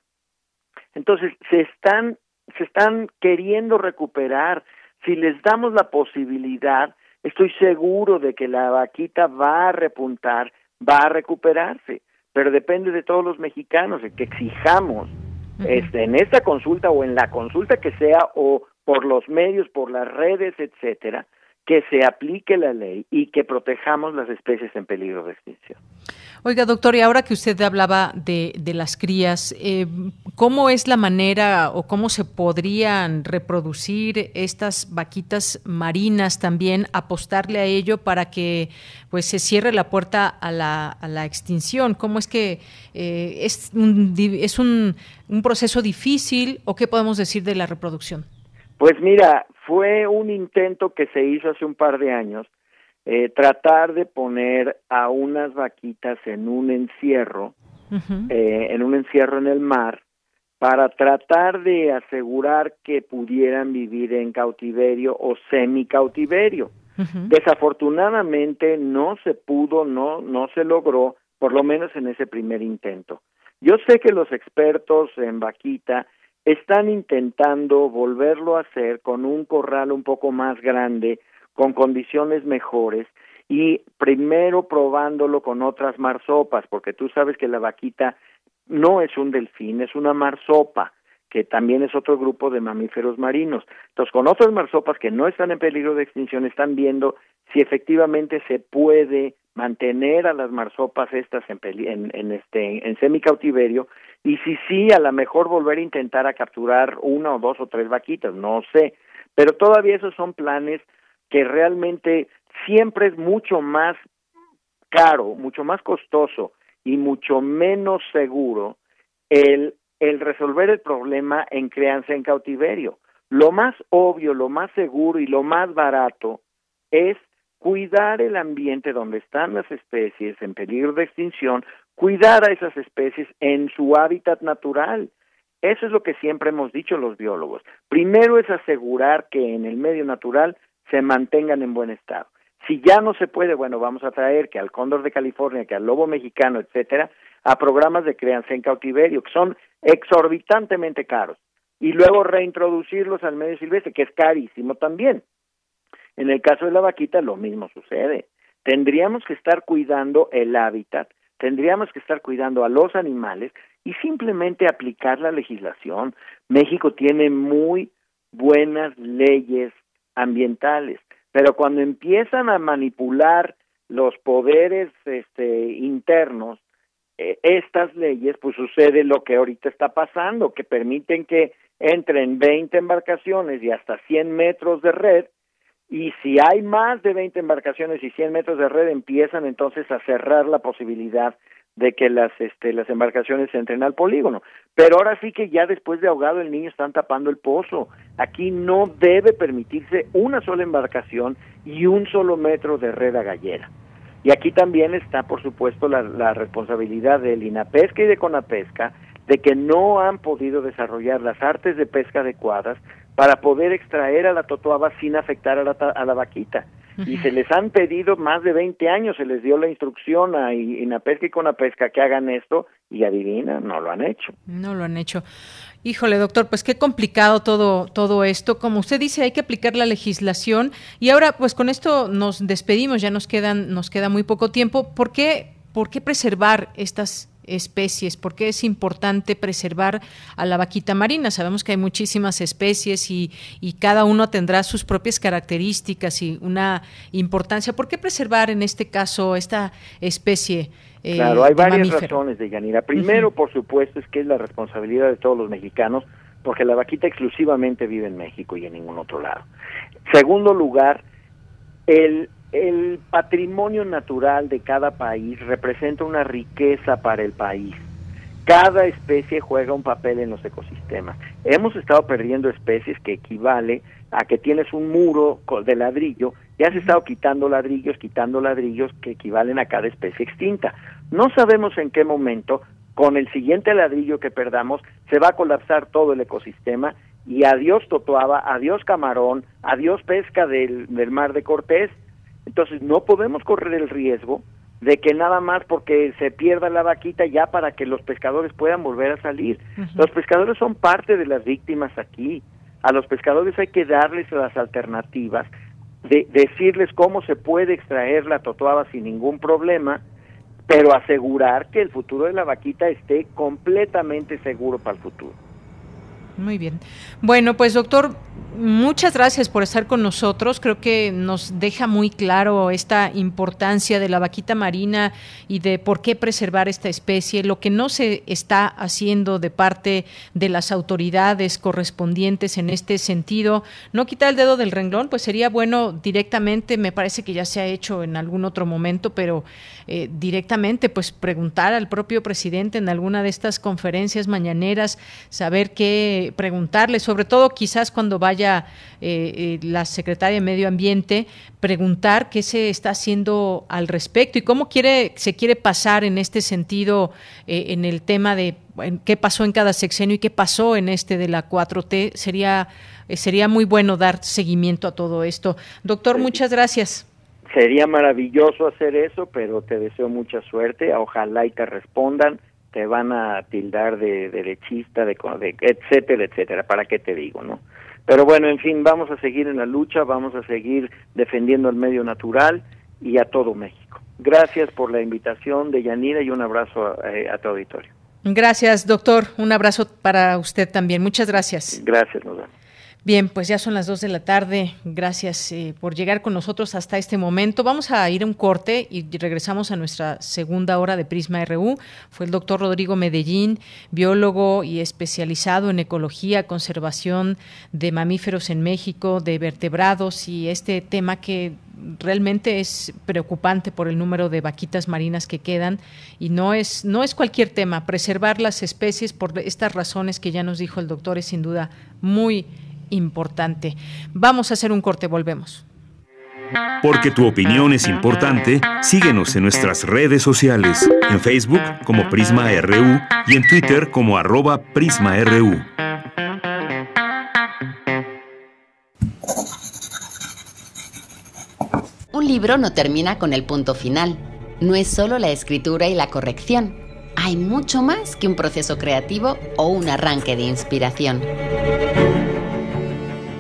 Entonces, se están, se están queriendo recuperar. Si les damos la posibilidad, estoy seguro de que la vaquita va a repuntar, va a recuperarse, pero depende de todos los mexicanos, de que exijamos este, en esta consulta o en la consulta que sea o por los medios, por las redes, etcétera, que se aplique la ley y que protejamos las especies en peligro de extinción. Oiga, doctor, y ahora que usted hablaba de, de las crías, eh, ¿cómo es la manera o cómo se podrían reproducir estas vaquitas marinas también, apostarle a ello para que pues se cierre la puerta a la, a la extinción? ¿Cómo es que eh, es, un, es un, un proceso difícil o qué podemos decir de la reproducción? Pues mira, fue un intento que se hizo hace un par de años eh, tratar de poner a unas vaquitas en un encierro, eh, en un encierro en el mar, para tratar de asegurar que pudieran vivir en cautiverio o semi cautiverio. Desafortunadamente no se pudo, no, no se logró, por lo menos en ese primer intento. Yo sé que los expertos en vaquita están intentando volverlo a hacer con un corral un poco más grande, con condiciones mejores y primero probándolo con otras marsopas, porque tú sabes que la vaquita no es un delfín, es una marsopa, que también es otro grupo de mamíferos marinos. Entonces, con otras marsopas que no están en peligro de extinción, están viendo si efectivamente se puede mantener a las marsopas estas en, en, en este en semicautiverio y si sí a lo mejor volver a intentar a capturar una o dos o tres vaquitas no sé pero todavía esos son planes que realmente siempre es mucho más caro, mucho más costoso y mucho menos seguro el, el resolver el problema en crianza en cautiverio. Lo más obvio, lo más seguro y lo más barato es cuidar el ambiente donde están las especies en peligro de extinción, cuidar a esas especies en su hábitat natural. Eso es lo que siempre hemos dicho los biólogos. Primero es asegurar que en el medio natural se mantengan en buen estado. Si ya no se puede, bueno, vamos a traer que al cóndor de California, que al lobo mexicano, etcétera, a programas de crianza en cautiverio, que son exorbitantemente caros, y luego reintroducirlos al medio silvestre, que es carísimo también. En el caso de la vaquita, lo mismo sucede. Tendríamos que estar cuidando el hábitat, tendríamos que estar cuidando a los animales y simplemente aplicar la legislación. México tiene muy buenas leyes ambientales, pero cuando empiezan a manipular los poderes este, internos, eh, estas leyes, pues sucede lo que ahorita está pasando, que permiten que entren 20 embarcaciones y hasta 100 metros de red, y si hay más de 20 embarcaciones y 100 metros de red, empiezan entonces a cerrar la posibilidad de que las este las embarcaciones entren al polígono. Pero ahora sí que ya después de ahogado el niño están tapando el pozo. Aquí no debe permitirse una sola embarcación y un solo metro de red a gallera. Y aquí también está, por supuesto, la, la responsabilidad del INAPESCA y de CONAPESCA de que no han podido desarrollar las artes de pesca adecuadas para poder extraer a la totoaba sin afectar a la, a la vaquita y se les han pedido más de 20 años, se les dio la instrucción a Inapesca y Conapesca que hagan esto y adivina, no lo han hecho. No lo han hecho. Híjole, doctor, pues qué complicado todo todo esto. Como usted dice, hay que aplicar la legislación y ahora pues con esto nos despedimos, ya nos quedan nos queda muy poco tiempo. ¿Por qué por qué preservar estas especies? ¿Por qué es importante preservar a la vaquita marina? Sabemos que hay muchísimas especies y, y cada uno tendrá sus propias características y una importancia. ¿Por qué preservar en este caso esta especie? Eh, claro, hay varias razones de Yanira. Primero, por supuesto, es que es la responsabilidad de todos los mexicanos, porque la vaquita exclusivamente vive en México y en ningún otro lado. Segundo lugar, el el patrimonio natural de cada país representa una riqueza para el país cada especie juega un papel en los ecosistemas. Hemos estado perdiendo especies que equivale a que tienes un muro de ladrillo y has estado quitando ladrillos, quitando ladrillos que equivalen a cada especie extinta. No sabemos en qué momento, con el siguiente ladrillo que perdamos, se va a colapsar todo el ecosistema y adiós totoaba, adiós camarón, adiós pesca del, del mar de Cortés. Entonces no podemos correr el riesgo de que nada más porque se pierda la vaquita ya para que los pescadores puedan volver a salir. Los pescadores son parte de las víctimas aquí. A los pescadores hay que darles las alternativas, de decirles cómo se puede extraer la totoaba sin ningún problema, pero asegurar que el futuro de la vaquita esté completamente seguro para el futuro. Muy bien. Bueno, pues doctor, muchas gracias por estar con nosotros. Creo que nos deja muy claro esta importancia de la vaquita marina y de por qué preservar esta especie, lo que no se está haciendo de parte de las autoridades correspondientes en este sentido. No quitar el dedo del renglón, pues sería bueno directamente, me parece que ya se ha hecho en algún otro momento, pero eh, directamente pues preguntar al propio presidente en alguna de estas conferencias mañaneras, saber qué preguntarle, sobre todo quizás cuando vaya eh, eh, la secretaria de Medio Ambiente, preguntar qué se está haciendo al respecto y cómo quiere se quiere pasar en este sentido en el tema de qué pasó en cada sexenio y qué pasó en este de la 4T. Sería, sería muy bueno dar seguimiento a todo esto. Doctor, muchas gracias. Sería maravilloso hacer eso, pero te deseo mucha suerte. Ojalá y te respondan. Te van a tildar de derechista, de, etcétera, etcétera. ¿Para qué te digo, no? Pero bueno, en fin, vamos a seguir en la lucha, vamos a seguir defendiendo el medio natural y a todo México. Gracias por la invitación de Yanira y un abrazo a, eh, a tu auditorio. Gracias, doctor. Un abrazo para usted también. Muchas gracias. Gracias, nos vemos. Bien, pues ya son las dos de la tarde. Gracias eh, por llegar con nosotros hasta este momento. Vamos a ir a un corte y regresamos a nuestra segunda hora de Prisma RU. Fue el doctor Rodrigo Medellín, biólogo y especializado en ecología, conservación de mamíferos en México, de vertebrados y este tema que realmente es preocupante por el número de vaquitas marinas que quedan y no es no es cualquier tema preservar las especies por estas razones que ya nos dijo el doctor es sin duda muy importante. Vamos a hacer un corte, volvemos. Porque tu opinión es importante, síguenos en nuestras redes sociales, en Facebook como Prisma RU y en Twitter como arroba PrismaRU. Un libro no termina con el punto final. No es solo la escritura y la corrección. Hay mucho más que un proceso creativo o un arranque de inspiración.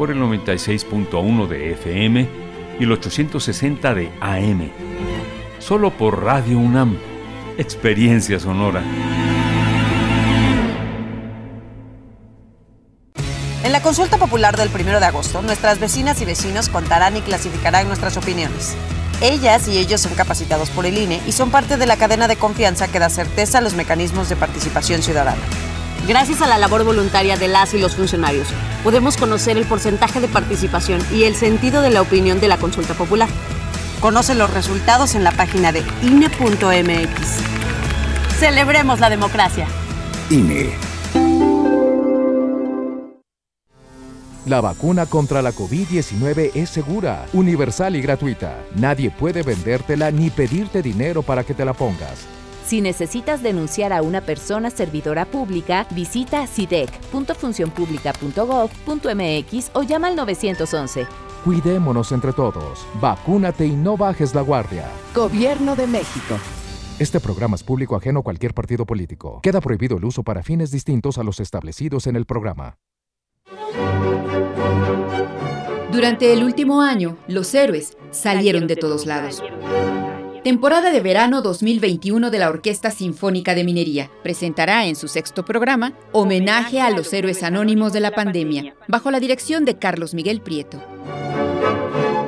por el 96.1 de FM y el 860 de AM. Solo por Radio UNAM. Experiencia sonora. En la consulta popular del 1 de agosto, nuestras vecinas y vecinos contarán y clasificarán nuestras opiniones. Ellas y ellos son capacitados por el INE y son parte de la cadena de confianza que da certeza a los mecanismos de participación ciudadana. Gracias a la labor voluntaria de las y los funcionarios, podemos conocer el porcentaje de participación y el sentido de la opinión de la consulta popular. Conoce los resultados en la página de INE.mx. Celebremos la democracia. INE. La vacuna contra la COVID-19 es segura, universal y gratuita. Nadie puede vendértela ni pedirte dinero para que te la pongas. Si necesitas denunciar a una persona servidora pública, visita sidec.funcionpublica.gov.mx o llama al 911. Cuidémonos entre todos. Vacúnate y no bajes la guardia. Gobierno de México. Este programa es público ajeno a cualquier partido político. Queda prohibido el uso para fines distintos a los establecidos en el programa. Durante el último año, los héroes salieron de todos lados Temporada de verano 2021 de la Orquesta Sinfónica de Minería. Presentará en su sexto programa Homenaje a los héroes anónimos de la pandemia, bajo la dirección de Carlos Miguel Prieto.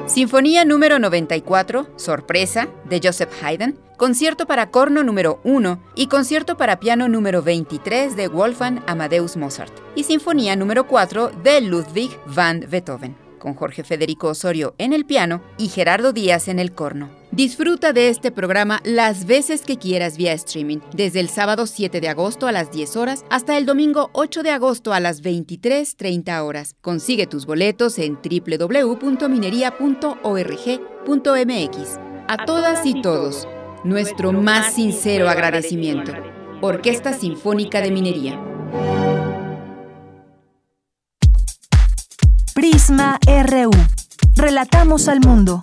Sinfonía número 94, Sorpresa, de Joseph Haydn, Concierto para corno número 1 y Concierto para piano número 23 de Wolfgang Amadeus Mozart, y Sinfonía número 4 de Ludwig van Beethoven, con Jorge Federico Osorio en el piano y Gerardo Díaz en el corno. Disfruta de este programa las veces que quieras vía streaming, desde el sábado 7 de agosto a las 10 horas hasta el domingo 8 de agosto a las 23.30 horas. Consigue tus boletos en www.minería.org.mx. A todas y todos nuestro más sincero agradecimiento. Orquesta Sinfónica de Minería. Prisma RU. Relatamos al mundo.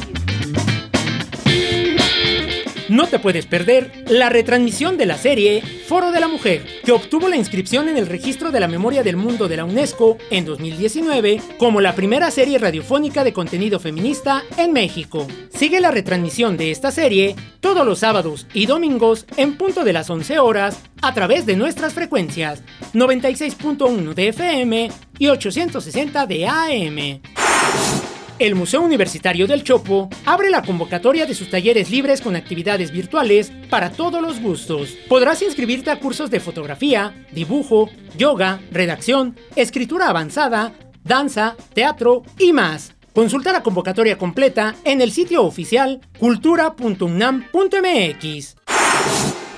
No te puedes perder la retransmisión de la serie Foro de la Mujer, que obtuvo la inscripción en el Registro de la Memoria del Mundo de la UNESCO en 2019 como la primera serie radiofónica de contenido feminista en México. Sigue la retransmisión de esta serie todos los sábados y domingos en punto de las 11 horas a través de nuestras frecuencias 96.1 de FM y 860 de AM el Museo Universitario del Chopo abre la convocatoria de sus talleres libres con actividades virtuales para todos los gustos. Podrás inscribirte a cursos de fotografía, dibujo, yoga, redacción, escritura avanzada, danza, teatro y más. Consulta la convocatoria completa en el sitio oficial cultura.unam.mx.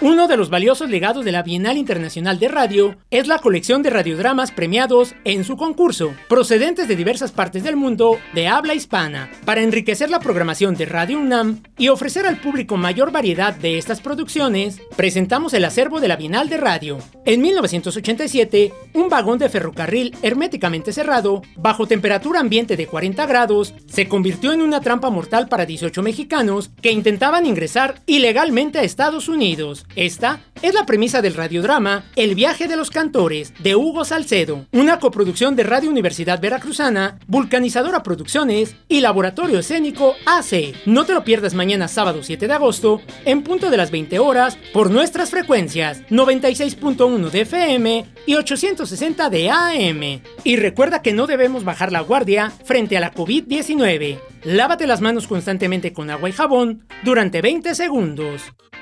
Uno de los valiosos legados de la Bienal Internacional de Radio es la colección de radiodramas premiados en su concurso, procedentes de diversas partes del mundo de habla hispana, para enriquecer la programación de Radio UNAM y ofrecer al público mayor variedad de estas producciones, presentamos el acervo de la Bienal de Radio. En 1987, un vagón de ferrocarril herméticamente cerrado, bajo temperatura ambiente de 40 grados, se convirtió en una trampa mortal para 18 mexicanos que intentaban ingresar ilegalmente a Estados Unidos. Esta es la premisa del radiodrama El viaje de los cantores de Hugo Salcedo, una coproducción de Radio Universidad Veracruzana, Vulcanizadora Producciones y Laboratorio Escénico AC. No te lo pierdas mañana sábado 7 de agosto en punto de las 20 horas por nuestras frecuencias 96.1 de FM y 860 de AM. Y recuerda que no debemos bajar la guardia frente a la COVID-19. Lávate las manos constantemente con agua y jabón durante 20 segundos.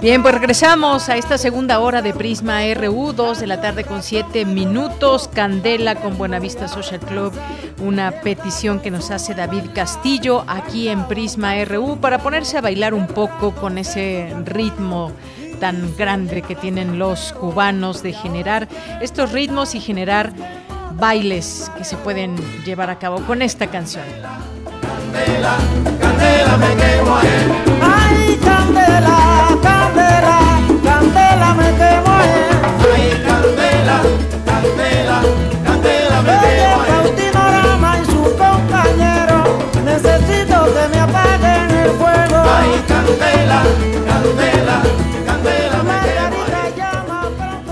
Bien, pues regresamos a esta segunda hora de Prisma RU, 2 de la tarde con 7 minutos. Candela con Buenavista Social Club, una petición que nos hace David Castillo aquí en Prisma RU para ponerse a bailar un poco con ese ritmo tan grande que tienen los cubanos de generar estos ritmos y generar bailes que se pueden llevar a cabo con esta canción. Candela, candela me quemo Ay, candela, candela,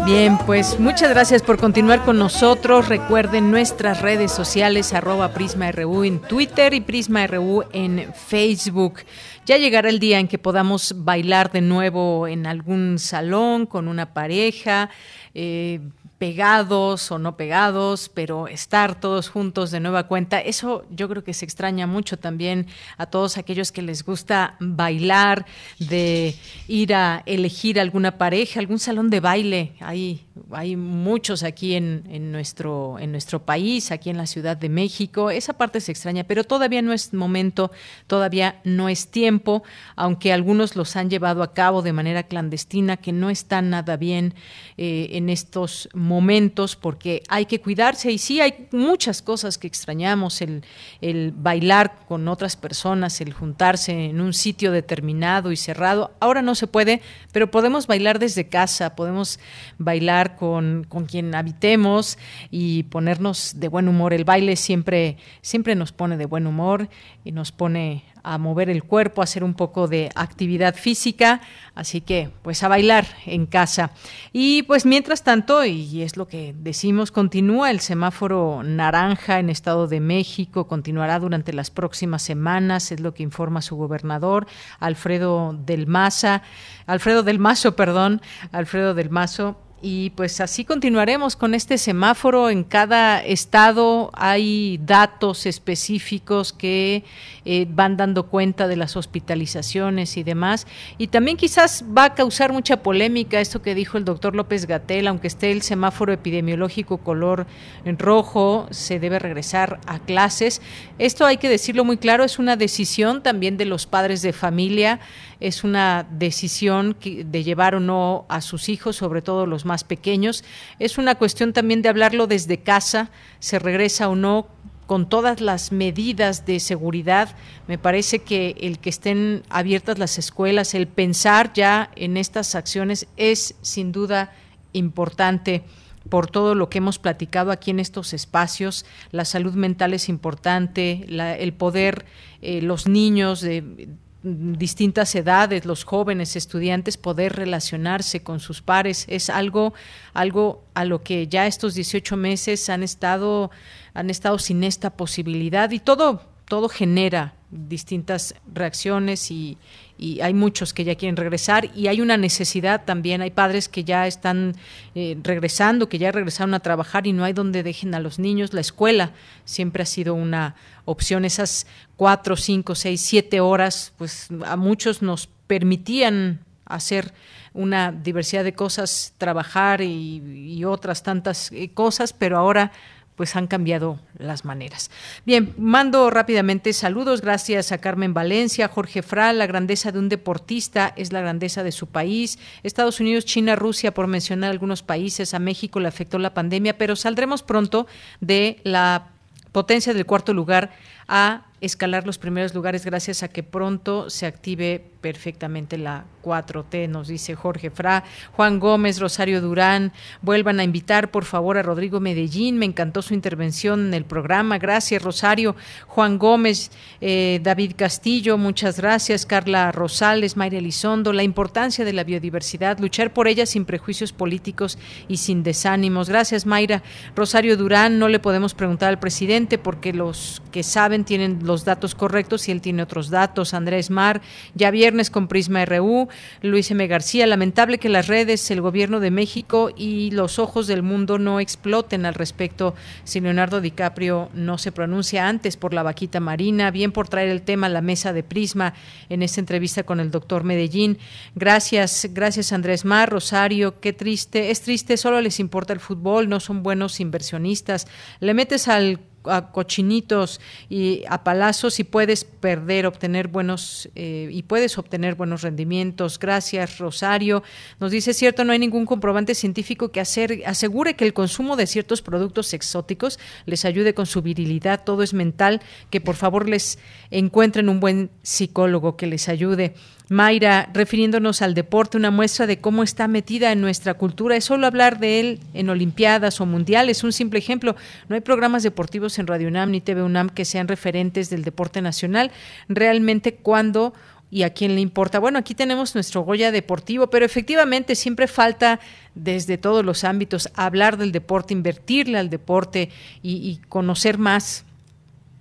Bien, pues muchas gracias por continuar con nosotros. Recuerden nuestras redes sociales, arroba PrismaRU en Twitter y PrismaRU en Facebook. Ya llegará el día en que podamos bailar de nuevo en algún salón con una pareja, eh, pegados o no pegados, pero estar todos juntos de nueva cuenta, eso yo creo que se extraña mucho también a todos aquellos que les gusta bailar, de ir a elegir alguna pareja, algún salón de baile. Hay, hay muchos aquí en, nuestro, en nuestro país, aquí en la Ciudad de México. Esa parte se extraña, pero todavía no es momento, todavía no es tiempo, aunque algunos los han llevado a cabo de manera clandestina, que no está nada bien eh, en estos momentos porque hay que cuidarse y sí hay muchas cosas que extrañamos, el, el bailar con otras personas, el juntarse en un sitio determinado y cerrado. Ahora no se puede, pero podemos bailar desde casa, podemos bailar con, con quien habitemos y ponernos de buen humor. El baile siempre, siempre nos pone de buen humor y nos pone a mover el cuerpo, a hacer un poco de actividad física, así que pues a bailar en casa. Y pues mientras tanto, y es lo que decimos, continúa el semáforo naranja en Estado de México, continuará durante las próximas semanas, es lo que informa su gobernador, Alfredo del Maza, Alfredo del Mazo, perdón, Alfredo del Mazo y pues así continuaremos con este semáforo. En cada estado hay datos específicos que eh, van dando cuenta de las hospitalizaciones y demás. Y también quizás va a causar mucha polémica esto que dijo el doctor López Gatel, aunque esté el semáforo epidemiológico color rojo, se debe regresar a clases. Esto hay que decirlo muy claro, es una decisión también de los padres de familia es una decisión de llevar o no a sus hijos, sobre todo los más pequeños. Es una cuestión también de hablarlo desde casa, se regresa o no con todas las medidas de seguridad. Me parece que el que estén abiertas las escuelas, el pensar ya en estas acciones es sin duda importante por todo lo que hemos platicado aquí en estos espacios. La salud mental es importante, el poder, eh, los niños de distintas edades, los jóvenes estudiantes, poder relacionarse con sus pares. Es algo, algo a lo que ya estos 18 meses han estado, han estado sin esta posibilidad y todo, todo genera distintas reacciones y, y hay muchos que ya quieren regresar y hay una necesidad también, hay padres que ya están eh, regresando, que ya regresaron a trabajar y no hay donde dejen a los niños. La escuela siempre ha sido una opción, esas cuatro, cinco, seis, siete horas, pues a muchos nos permitían hacer una diversidad de cosas, trabajar y, y otras tantas eh, cosas, pero ahora pues han cambiado las maneras. Bien, mando rápidamente saludos, gracias a Carmen Valencia, Jorge Fral, la grandeza de un deportista es la grandeza de su país. Estados Unidos, China, Rusia, por mencionar algunos países, a México le afectó la pandemia, pero saldremos pronto de la potencia del cuarto lugar a escalar los primeros lugares gracias a que pronto se active perfectamente la 4T, nos dice Jorge Fra. Juan Gómez, Rosario Durán, vuelvan a invitar por favor a Rodrigo Medellín, me encantó su intervención en el programa, gracias Rosario. Juan Gómez, eh, David Castillo, muchas gracias. Carla Rosales, Mayra Elizondo, la importancia de la biodiversidad, luchar por ella sin prejuicios políticos y sin desánimos. Gracias Mayra. Rosario Durán, no le podemos preguntar al presidente porque los que saben tienen los datos correctos y él tiene otros datos. Andrés Mar, ya viernes con Prisma RU. Luis M. García, lamentable que las redes, el gobierno de México y los ojos del mundo no exploten al respecto si Leonardo DiCaprio no se pronuncia antes por la vaquita marina, bien por traer el tema a la mesa de Prisma en esta entrevista con el doctor Medellín. Gracias, gracias Andrés Mar, Rosario, qué triste, es triste, solo les importa el fútbol, no son buenos inversionistas. Le metes al a cochinitos y a palazos y puedes perder, obtener buenos eh, y puedes obtener buenos rendimientos. Gracias, Rosario. Nos dice, cierto, no hay ningún comprobante científico que hacer, asegure que el consumo de ciertos productos exóticos les ayude con su virilidad. Todo es mental. Que por favor les encuentren un buen psicólogo que les ayude. Mayra, refiriéndonos al deporte, una muestra de cómo está metida en nuestra cultura. Es solo hablar de él en Olimpiadas o Mundiales, un simple ejemplo. No hay programas deportivos en Radio UNAM ni TV UNAM que sean referentes del deporte nacional. Realmente, cuando y a quién le importa. Bueno, aquí tenemos nuestro Goya deportivo, pero efectivamente siempre falta desde todos los ámbitos hablar del deporte, invertirle al deporte y, y conocer más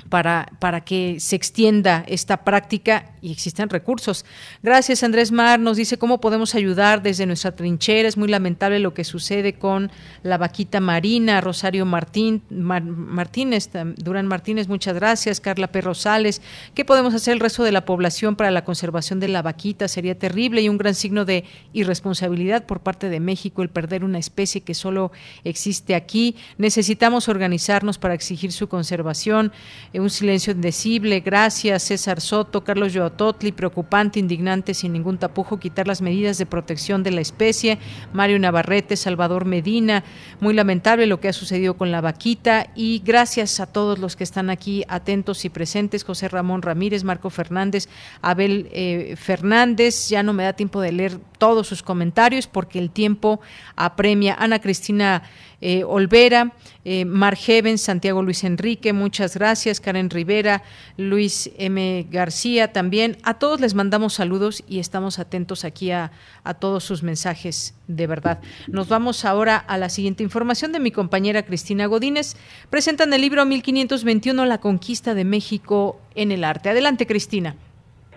para, para que se extienda esta práctica y existan recursos. Gracias, Andrés Mar. Nos dice cómo podemos ayudar desde nuestra trinchera. Es muy lamentable lo que sucede con la vaquita marina. Rosario Martín, Martínez, Durán Martínez, muchas gracias. Carla P. Rosales. ¿Qué podemos hacer el resto de la población para la conservación de la vaquita? Sería terrible y un gran signo de irresponsabilidad por parte de México el perder una especie que solo existe aquí. Necesitamos organizarnos para exigir su conservación. Un silencio indecible. Gracias, César Soto, Carlos Yoatotli. Preocupante, indignante, sin ningún tapujo, quitar las medidas de protección de la especie. Mario Navarrete, Salvador Medina. Muy lamentable lo que ha sucedido con la vaquita. Y gracias a todos los que están aquí atentos y presentes. José Ramón Ramírez, Marco Fernández, Abel eh, Fernández. Ya no me da tiempo de leer todos sus comentarios porque el tiempo apremia. Ana Cristina eh, Olvera, eh, Margeven, Santiago Luis Enrique, muchas gracias, Karen Rivera, Luis M. García también. A todos les mandamos saludos y estamos atentos aquí a, a todos sus mensajes de verdad. Nos vamos ahora a la siguiente información de mi compañera Cristina Godínez. Presentan el libro 1521, La conquista de México en el arte. Adelante, Cristina.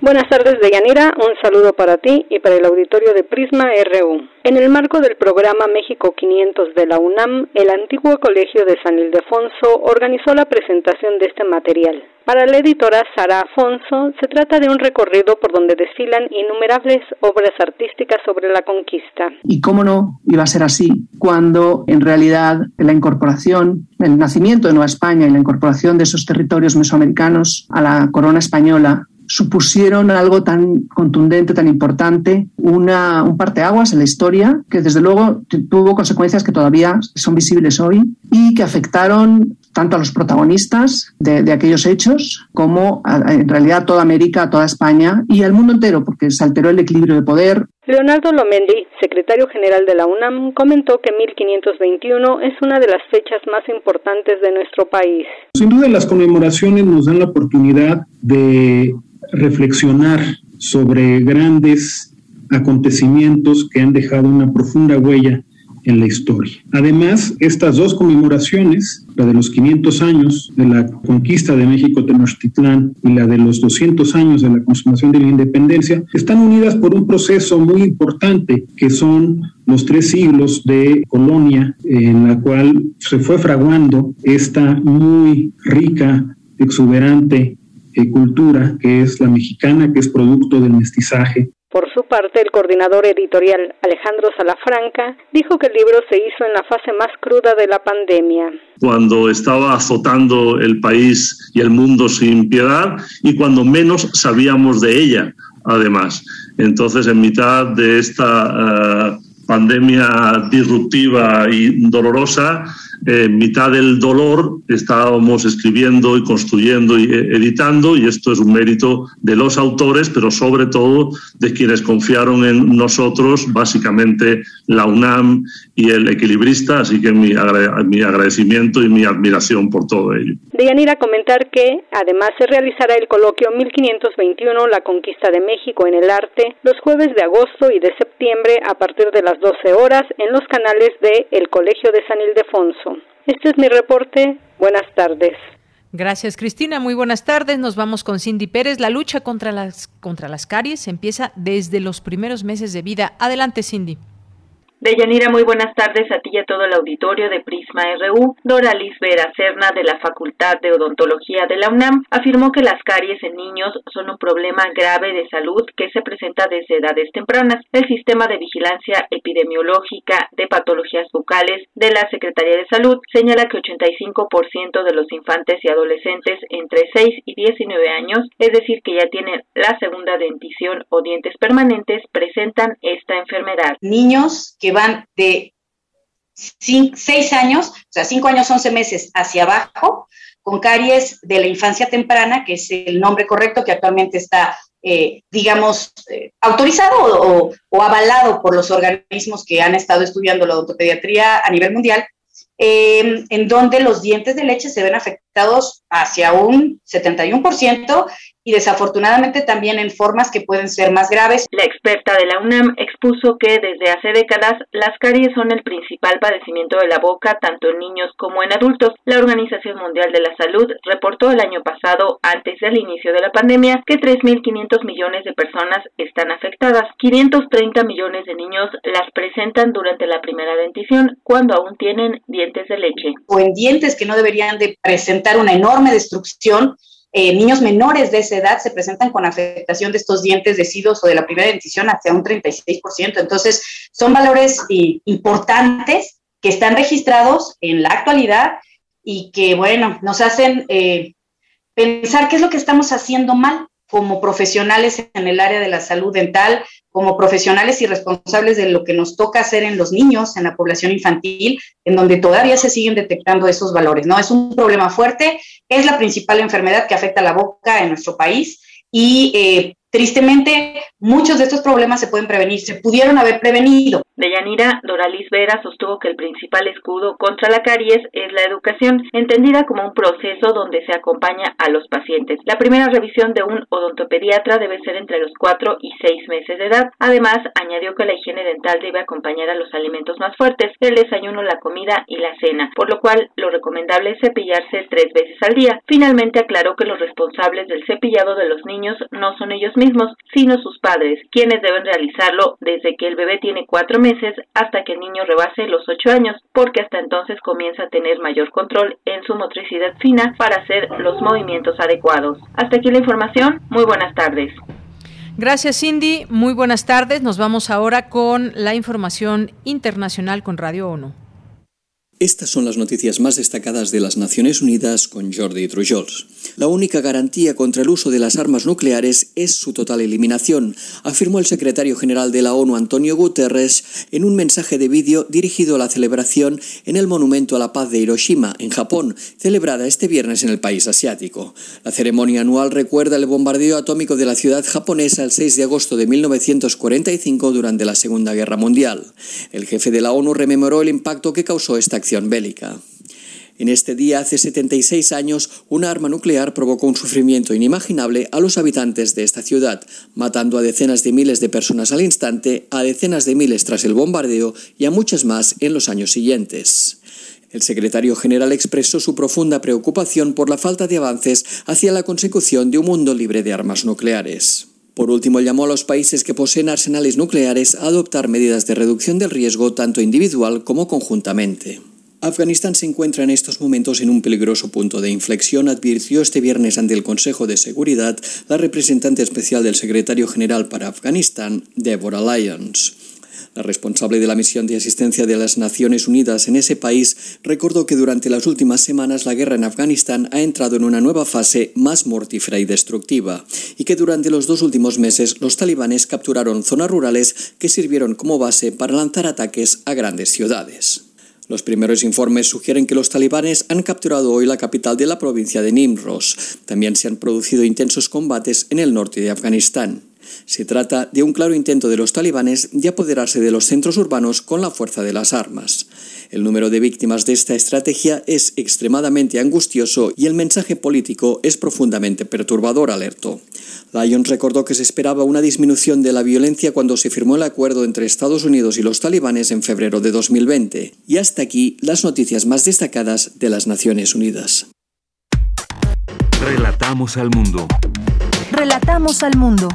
Buenas tardes, Deyanira. Un saludo para ti y para el auditorio de Prisma RU. En el marco del programa México 500 de la UNAM, el antiguo Colegio de San Ildefonso organizó la presentación de este material. Para la editora Sara Afonso, se trata de un recorrido por donde desfilan innumerables obras artísticas sobre la conquista. Y cómo no iba a ser así cuando en realidad la incorporación, el nacimiento de Nueva España y la incorporación de esos territorios mesoamericanos a la corona española supusieron algo tan contundente, tan importante, una, un parteaguas en la historia que desde luego tuvo consecuencias que todavía son visibles hoy y que afectaron tanto a los protagonistas de, de aquellos hechos como a, en realidad a toda América, a toda España y al mundo entero, porque se alteró el equilibrio de poder. Leonardo Lomendi, secretario general de la UNAM, comentó que 1521 es una de las fechas más importantes de nuestro país. Sin duda las conmemoraciones nos dan la oportunidad de reflexionar sobre grandes acontecimientos que han dejado una profunda huella en la historia. Además, estas dos conmemoraciones, la de los 500 años de la conquista de México Tenochtitlán y la de los 200 años de la consumación de la independencia, están unidas por un proceso muy importante que son los tres siglos de colonia en la cual se fue fraguando esta muy rica, exuberante eh, cultura que es la mexicana, que es producto del mestizaje. Por su parte, el coordinador editorial Alejandro Salafranca dijo que el libro se hizo en la fase más cruda de la pandemia. Cuando estaba azotando el país y el mundo sin piedad y cuando menos sabíamos de ella, además. Entonces, en mitad de esta uh, pandemia disruptiva y dolorosa, en mitad del dolor estábamos escribiendo y construyendo y editando y esto es un mérito de los autores, pero sobre todo de quienes confiaron en nosotros, básicamente la UNAM y el equilibrista, así que mi, mi agradecimiento y mi admiración por todo ello. Deyanira comentar que además se realizará el coloquio 1521, la conquista de México en el arte, los jueves de agosto y de septiembre a partir de las 12 horas en los canales de El Colegio de San Ildefonso. Este es mi reporte. Buenas tardes. Gracias, Cristina. Muy buenas tardes. Nos vamos con Cindy Pérez. La lucha contra las, contra las caries empieza desde los primeros meses de vida. Adelante, Cindy. Deyanira, muy buenas tardes a ti y a todo el auditorio de Prisma RU. Dora Liz Vera Cerna, de la Facultad de Odontología de la UNAM, afirmó que las caries en niños son un problema grave de salud que se presenta desde edades tempranas. El sistema de vigilancia epidemiológica de patologías bucales de la Secretaría de Salud señala que 85% de los infantes y adolescentes entre 6 y 19 años, es decir, que ya tienen la segunda dentición o dientes permanentes, presentan esta enfermedad. Niños que van de 6 años, o sea, 5 años, 11 meses hacia abajo, con caries de la infancia temprana, que es el nombre correcto que actualmente está, eh, digamos, eh, autorizado o, o, avalado por los organismos que han estado estudiando la odontopediatría a nivel mundial, eh, en donde los dientes de leche se ven afectados hacia un 71% y desafortunadamente también en formas que pueden ser más graves. La experta de la UNAM expuso que desde hace décadas las caries son el principal padecimiento de la boca tanto en niños como en adultos. La Organización Mundial de la Salud reportó el año pasado, antes del inicio de la pandemia, que 3.500 millones de personas están afectadas. 530 millones de niños las presentan durante la primera dentición cuando aún tienen dientes de leche. O en dientes que no deberían de presentar una enorme destrucción eh, niños menores de esa edad se presentan con afectación de estos dientes decidos o de la primera dentición hacia un 36%. Entonces, son valores eh, importantes que están registrados en la actualidad y que, bueno, nos hacen eh, pensar qué es lo que estamos haciendo mal como profesionales en el área de la salud dental, como profesionales y responsables de lo que nos toca hacer en los niños, en la población infantil, en donde todavía se siguen detectando esos valores, ¿no? Es un problema fuerte, es la principal enfermedad que afecta a la boca en nuestro país y eh, Tristemente, muchos de estos problemas se pueden prevenir, se pudieron haber prevenido. Deyanira Doralis Vera sostuvo que el principal escudo contra la caries es la educación, entendida como un proceso donde se acompaña a los pacientes. La primera revisión de un odontopediatra debe ser entre los 4 y 6 meses de edad. Además, añadió que la higiene dental debe acompañar a los alimentos más fuertes, el desayuno, la comida y la cena, por lo cual lo recomendable es cepillarse tres veces al día. Finalmente aclaró que los responsables del cepillado de los niños no son ellos mismos, sino sus padres, quienes deben realizarlo desde que el bebé tiene cuatro meses hasta que el niño rebase los ocho años, porque hasta entonces comienza a tener mayor control en su motricidad fina para hacer los movimientos adecuados. Hasta aquí la información. Muy buenas tardes. Gracias, Cindy. Muy buenas tardes. Nos vamos ahora con la información internacional con Radio ONU. Estas son las noticias más destacadas de las Naciones Unidas con Jordi Trujols. La única garantía contra el uso de las armas nucleares es su total eliminación, afirmó el secretario general de la ONU Antonio Guterres en un mensaje de vídeo dirigido a la celebración en el Monumento a la Paz de Hiroshima, en Japón, celebrada este viernes en el país asiático. La ceremonia anual recuerda el bombardeo atómico de la ciudad japonesa el 6 de agosto de 1945 durante la Segunda Guerra Mundial. El jefe de la ONU rememoró el impacto que causó esta acción bélica. En este día, hace 76 años, una arma nuclear provocó un sufrimiento inimaginable a los habitantes de esta ciudad, matando a decenas de miles de personas al instante, a decenas de miles tras el bombardeo y a muchas más en los años siguientes. El secretario general expresó su profunda preocupación por la falta de avances hacia la consecución de un mundo libre de armas nucleares. Por último, llamó a los países que poseen arsenales nucleares a adoptar medidas de reducción del riesgo tanto individual como conjuntamente. Afganistán se encuentra en estos momentos en un peligroso punto de inflexión, advirtió este viernes ante el Consejo de Seguridad la representante especial del secretario general para Afganistán, Deborah Lyons. La responsable de la misión de asistencia de las Naciones Unidas en ese país recordó que durante las últimas semanas la guerra en Afganistán ha entrado en una nueva fase más mortífera y destructiva, y que durante los dos últimos meses los talibanes capturaron zonas rurales que sirvieron como base para lanzar ataques a grandes ciudades. Los primeros informes sugieren que los talibanes han capturado hoy la capital de la provincia de Nimros. También se han producido intensos combates en el norte de Afganistán. Se trata de un claro intento de los talibanes de apoderarse de los centros urbanos con la fuerza de las armas. El número de víctimas de esta estrategia es extremadamente angustioso y el mensaje político es profundamente perturbador, alertó. Lyons recordó que se esperaba una disminución de la violencia cuando se firmó el acuerdo entre Estados Unidos y los talibanes en febrero de 2020. Y hasta aquí las noticias más destacadas de las Naciones Unidas. Relatamos al mundo. Relatamos al mundo.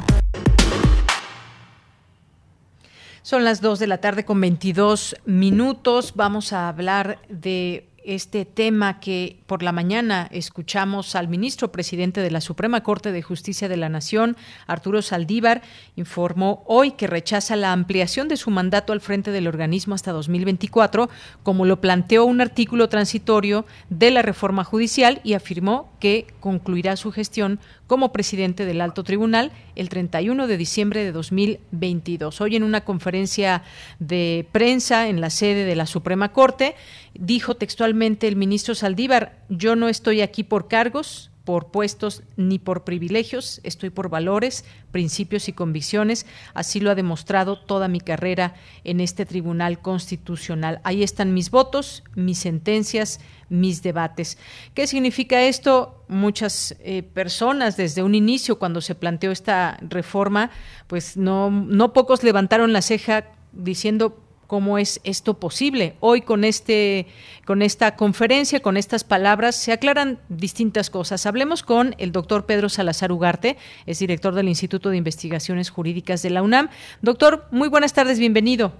Son las 2 de la tarde con 22 minutos. Vamos a hablar de este tema que por la mañana escuchamos al ministro presidente de la Suprema Corte de Justicia de la Nación, Arturo Saldívar, informó hoy que rechaza la ampliación de su mandato al frente del organismo hasta 2024, como lo planteó un artículo transitorio de la reforma judicial y afirmó que concluirá su gestión como presidente del alto tribunal el 31 de diciembre de 2022. Hoy en una conferencia de prensa en la sede de la Suprema Corte, dijo textualmente el ministro Saldívar, yo no estoy aquí por cargos, por puestos ni por privilegios, estoy por valores, principios y convicciones. Así lo ha demostrado toda mi carrera en este Tribunal Constitucional. Ahí están mis votos, mis sentencias, mis debates. ¿Qué significa esto? Muchas eh, personas desde un inicio, cuando se planteó esta reforma, pues no, no pocos levantaron la ceja diciendo cómo es esto posible. Hoy con este con esta conferencia, con estas palabras se aclaran distintas cosas. Hablemos con el doctor Pedro Salazar Ugarte, es director del Instituto de Investigaciones Jurídicas de la UNAM. Doctor, muy buenas tardes, bienvenido.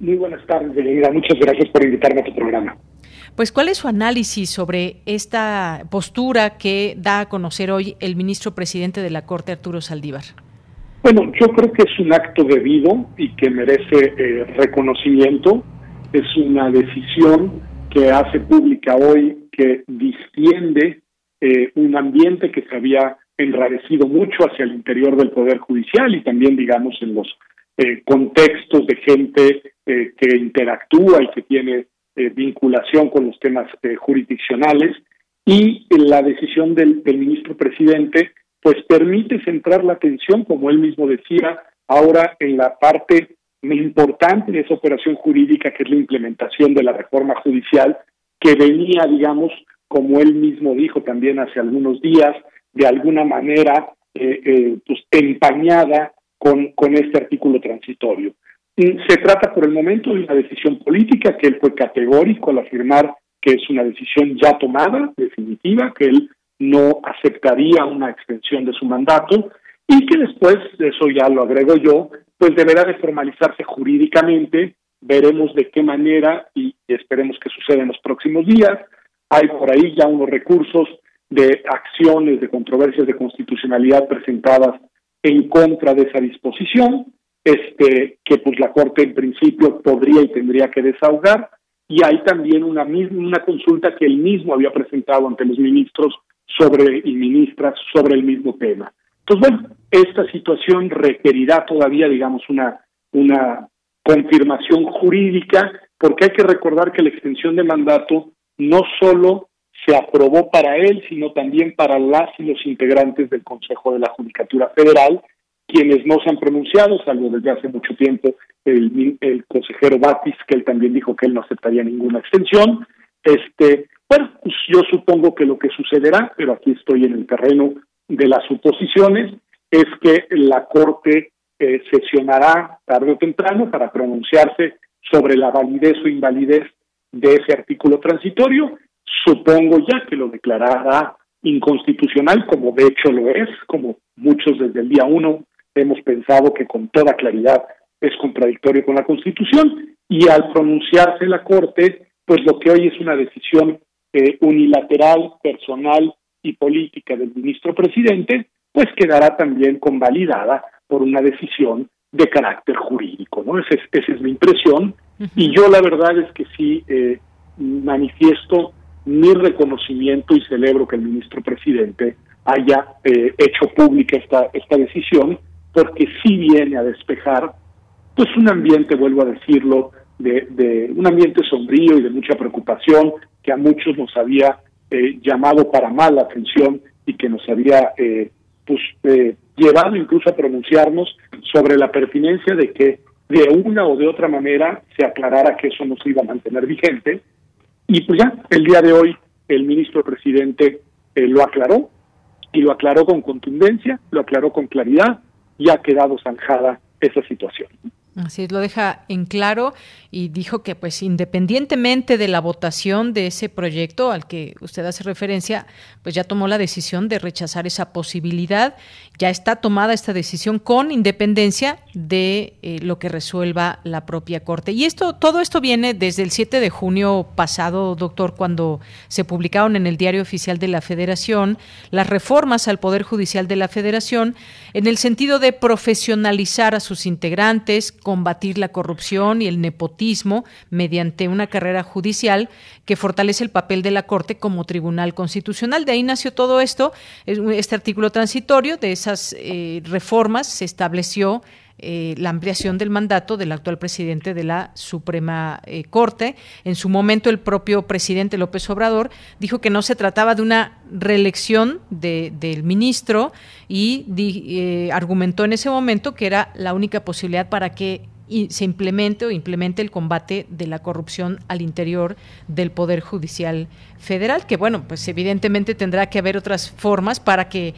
Muy buenas tardes, Bienvenida. Muchas gracias por invitarme a tu programa. Pues, ¿cuál es su análisis sobre esta postura que da a conocer hoy el ministro presidente de la Corte, Arturo Saldívar? Bueno, yo creo que es un acto debido y que merece eh, reconocimiento. Es una decisión que hace pública hoy que distiende eh, un ambiente que se había enrarecido mucho hacia el interior del Poder Judicial y también, digamos, en los eh, contextos de gente que interactúa y que tiene vinculación con los temas jurisdiccionales. Y la decisión del ministro presidente pues permite centrar la atención, como él mismo decía, ahora en la parte importante de esa operación jurídica, que es la implementación de la reforma judicial, que venía, digamos, como él mismo dijo también hace algunos días, de alguna manera eh, eh, pues empañada con, con este artículo transitorio. Se trata por el momento de una decisión política que él fue categórico al afirmar que es una decisión ya tomada, definitiva, que él no aceptaría una extensión de su mandato y que después, eso ya lo agrego yo, pues deberá de formalizarse jurídicamente, veremos de qué manera y esperemos que suceda en los próximos días. Hay por ahí ya unos recursos de acciones, de controversias de constitucionalidad presentadas en contra de esa disposición, este que pues la Corte en principio podría y tendría que desahogar, y hay también una, una consulta que él mismo había presentado ante los ministros sobre y ministras sobre el mismo tema. Entonces, bueno, esta situación requerirá todavía, digamos, una, una confirmación jurídica, porque hay que recordar que la extensión de mandato no solo se aprobó para él, sino también para las y los integrantes del Consejo de la Judicatura Federal, quienes no se han pronunciado, salvo desde hace mucho tiempo el, el consejero Batis, que él también dijo que él no aceptaría ninguna extensión. Este, bueno, pues yo supongo que lo que sucederá, pero aquí estoy en el terreno de las suposiciones, es que la Corte eh, sesionará tarde o temprano para pronunciarse sobre la validez o invalidez de ese artículo transitorio. Supongo ya que lo declarará inconstitucional, como de hecho lo es, como muchos desde el día uno hemos pensado que con toda claridad es contradictorio con la Constitución, y al pronunciarse la Corte, pues lo que hoy es una decisión eh, unilateral, personal y política del ministro presidente, pues quedará también convalidada por una decisión de carácter jurídico, ¿no? Esa es, esa es mi impresión y yo la verdad es que sí eh, manifiesto mi reconocimiento y celebro que el ministro presidente haya eh, hecho pública esta, esta decisión porque sí viene a despejar pues un ambiente, vuelvo a decirlo, de, de un ambiente sombrío y de mucha preocupación que a muchos nos había eh, llamado para mal la atención y que nos había eh, pues, eh, llevado incluso a pronunciarnos sobre la pertinencia de que de una o de otra manera se aclarara que eso no se iba a mantener vigente. Y pues ya, el día de hoy el ministro presidente lo aclaró y lo aclaró con contundencia, lo aclaró con claridad y ha quedado zanjada esa situación. Así es, lo deja en claro y dijo que pues independientemente de la votación de ese proyecto al que usted hace referencia, pues ya tomó la decisión de rechazar esa posibilidad, ya está tomada esta decisión con independencia de eh, lo que resuelva la propia Corte. Y esto todo esto viene desde el 7 de junio pasado, doctor, cuando se publicaron en el Diario Oficial de la Federación las reformas al Poder Judicial de la Federación en el sentido de profesionalizar a sus integrantes, combatir la corrupción y el nepotismo mediante una carrera judicial que fortalece el papel de la Corte como tribunal constitucional. De ahí nació todo esto, este artículo transitorio de esas eh, reformas se estableció eh, la ampliación del mandato del actual presidente de la Suprema eh, Corte. En su momento, el propio presidente López Obrador dijo que no se trataba de una reelección del ministro y eh, argumentó en ese momento que era la única posibilidad para que se implemente o implemente el combate de la corrupción al interior del Poder Judicial Federal, que bueno, pues evidentemente tendrá que haber otras formas para que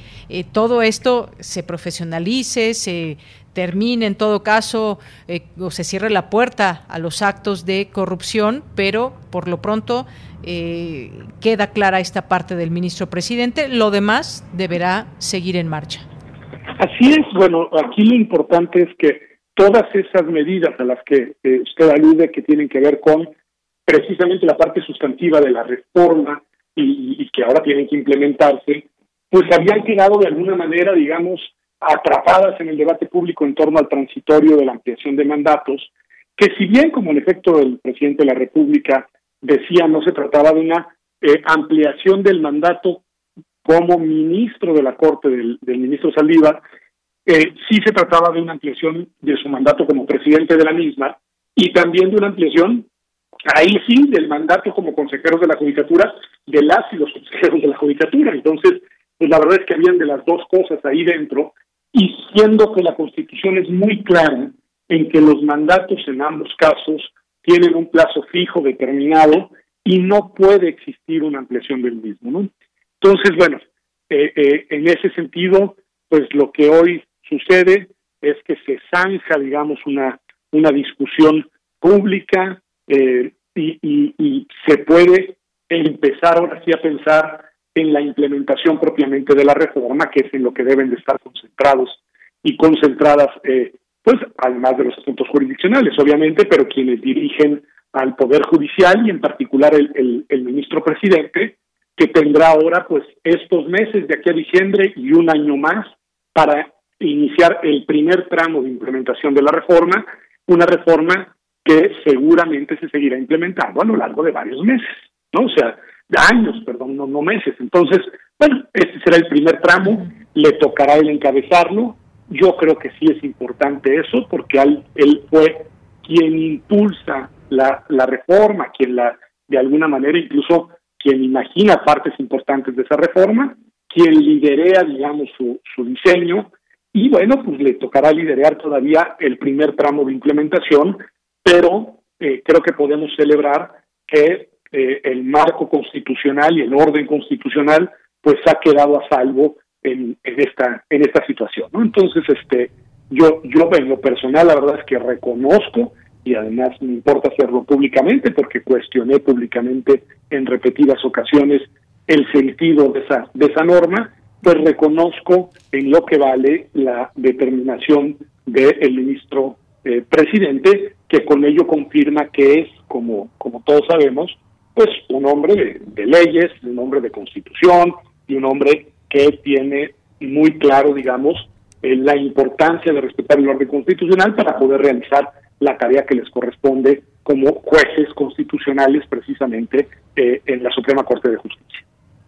todo esto se profesionalice, se, termine en todo caso eh, o se cierre la puerta a los actos de corrupción, pero por lo pronto eh, queda clara esta parte del ministro presidente. Lo demás deberá seguir en marcha. Así es. Bueno, aquí lo importante es que todas esas medidas a las que eh, usted alude que tienen que ver con precisamente la parte sustantiva de la reforma y, y que ahora tienen que implementarse, pues habían quedado de alguna manera, digamos, atrapadas en el debate público en torno al transitorio de la ampliación de mandatos, que si bien como en efecto el presidente de la República decía no se trataba de una eh, ampliación del mandato como ministro de la Corte del, ministro Saldívar, eh, sí se trataba de una ampliación de su mandato como presidente de la misma y también de una ampliación, ahí sí, del mandato como consejeros de la Judicatura, de las y los consejeros de la Judicatura. Entonces, pues la verdad es que habían de las dos cosas ahí dentro y siendo que la Constitución es muy clara en que los mandatos en ambos casos tienen un plazo fijo determinado y no puede existir una ampliación del mismo. Entonces, bueno, eh, eh, en ese sentido, pues lo que hoy sucede es que se zanja, digamos, una, una discusión pública eh, y, y se puede empezar ahora sí a pensar en la implementación propiamente de la reforma, que es en lo que deben de estar concentrados y concentradas, eh, pues además de los asuntos jurisdiccionales, obviamente, pero quienes dirigen al Poder Judicial y en particular el, el, ministro presidente, que tendrá ahora pues estos meses de aquí a diciembre y un año más para iniciar el primer tramo de implementación de la reforma, una reforma que seguramente se seguirá implementando a lo largo de varios meses, ¿no? O sea, años, perdón, no, meses. Entonces, bueno, este será el primer tramo, le tocará él encabezarlo. Yo creo que sí es importante eso, porque él, fue quien impulsa la, la reforma, quien la, de alguna manera, incluso quien imagina partes importantes de esa reforma, quien liderea, digamos, su, su diseño, y bueno, pues le tocará liderar todavía el primer tramo de implementación, pero eh, creo que podemos celebrar que eh, el marco constitucional y el orden constitucional pues ha quedado a salvo en, en esta en esta situación no entonces este yo yo en lo personal la verdad es que reconozco y además me importa hacerlo públicamente porque cuestioné públicamente en repetidas ocasiones el sentido de esa de esa norma pues reconozco en lo que vale la determinación del ministro eh, presidente que con ello confirma que es como como todos sabemos pues un hombre de, leyes, un hombre de constitución y un hombre que tiene muy claro, digamos, eh, la importancia de respetar el orden constitucional para poder realizar la tarea que les corresponde como jueces constitucionales precisamente eh, en la Suprema Corte de Justicia.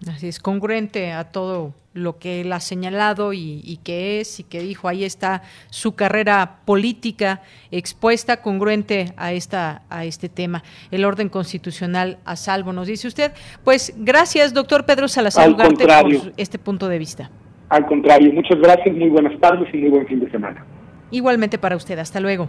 Así es, congruente a todo lo que él ha señalado y, que es y que dijo. Ahí está su carrera política expuesta, congruente a, esta, a este tema. El orden constitucional a salvo, nos dice usted. Pues gracias, doctor Pedro Salazar Ugarte, por este punto de vista. Al contrario, muchas gracias, muy buenas tardes y muy buen fin de semana. Igualmente para usted, hasta luego.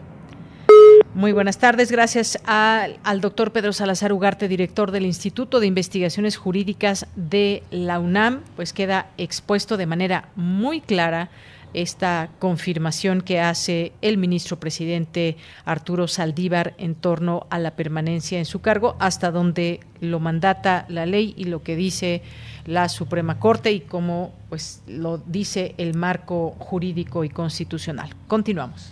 Muy buenas tardes. Gracias al doctor Pedro Salazar Ugarte, director del Instituto de Investigaciones Jurídicas de la UNAM. Pues queda expuesto de manera muy clara esta confirmación que hace el ministro presidente Arturo Saldívar en torno a la permanencia en su cargo, hasta donde lo mandata la ley y lo que dice la Suprema Corte y como pues lo dice el marco jurídico y constitucional. Continuamos.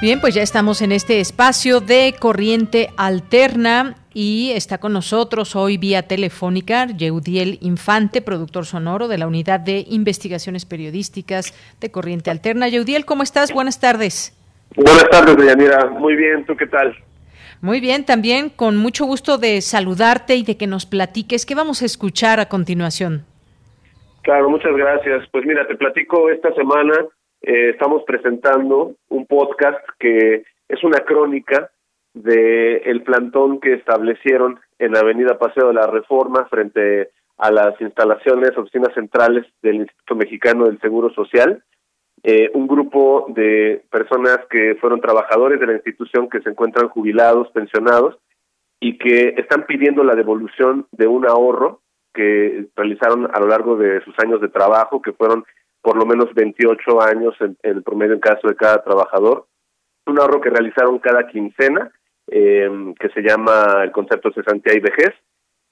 Bien, pues ya estamos en este espacio de corriente alterna y está con nosotros hoy vía telefónica Yeudiel Infante, productor sonoro de la Unidad de Investigaciones Periodísticas de Corriente Alterna. Yeudiel, ¿cómo estás? Buenas tardes. Buenas tardes, Deyanira. Muy bien, ¿tú qué tal? Muy bien, también con mucho gusto de saludarte y de que nos platiques qué vamos a escuchar a continuación. Claro, muchas gracias. Pues mira, te platico esta semana eh, estamos presentando un podcast que es una crónica de el plantón que establecieron en la Avenida Paseo de la Reforma frente a las instalaciones, oficinas centrales del Instituto Mexicano del Seguro Social. Eh, un grupo de personas que fueron trabajadores de la institución que se encuentran jubilados, pensionados y que están pidiendo la devolución de un ahorro que realizaron a lo largo de sus años de trabajo, que fueron por lo menos 28 años en, el promedio en caso de cada trabajador. Un ahorro que realizaron cada quincena, eh, que se llama el concepto cesantía y vejez,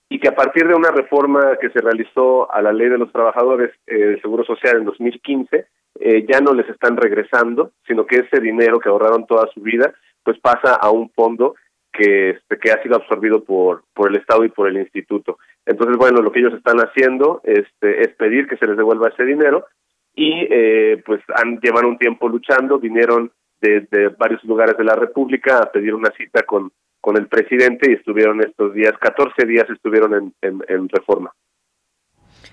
y que a partir de una reforma que se realizó a la ley de los trabajadores eh, de Seguro Social en 2015, eh, ya no les están regresando, sino que ese dinero que ahorraron toda su vida, pues pasa a un fondo que, este, que ha sido absorbido por, por el Estado y por el Instituto. Entonces, bueno, lo que ellos están haciendo este, es pedir que se les devuelva ese dinero y eh, pues han llevan un tiempo luchando, vinieron de, varios lugares de la República a pedir una cita con, con el presidente y estuvieron estos días, 14 días estuvieron en, en, reforma.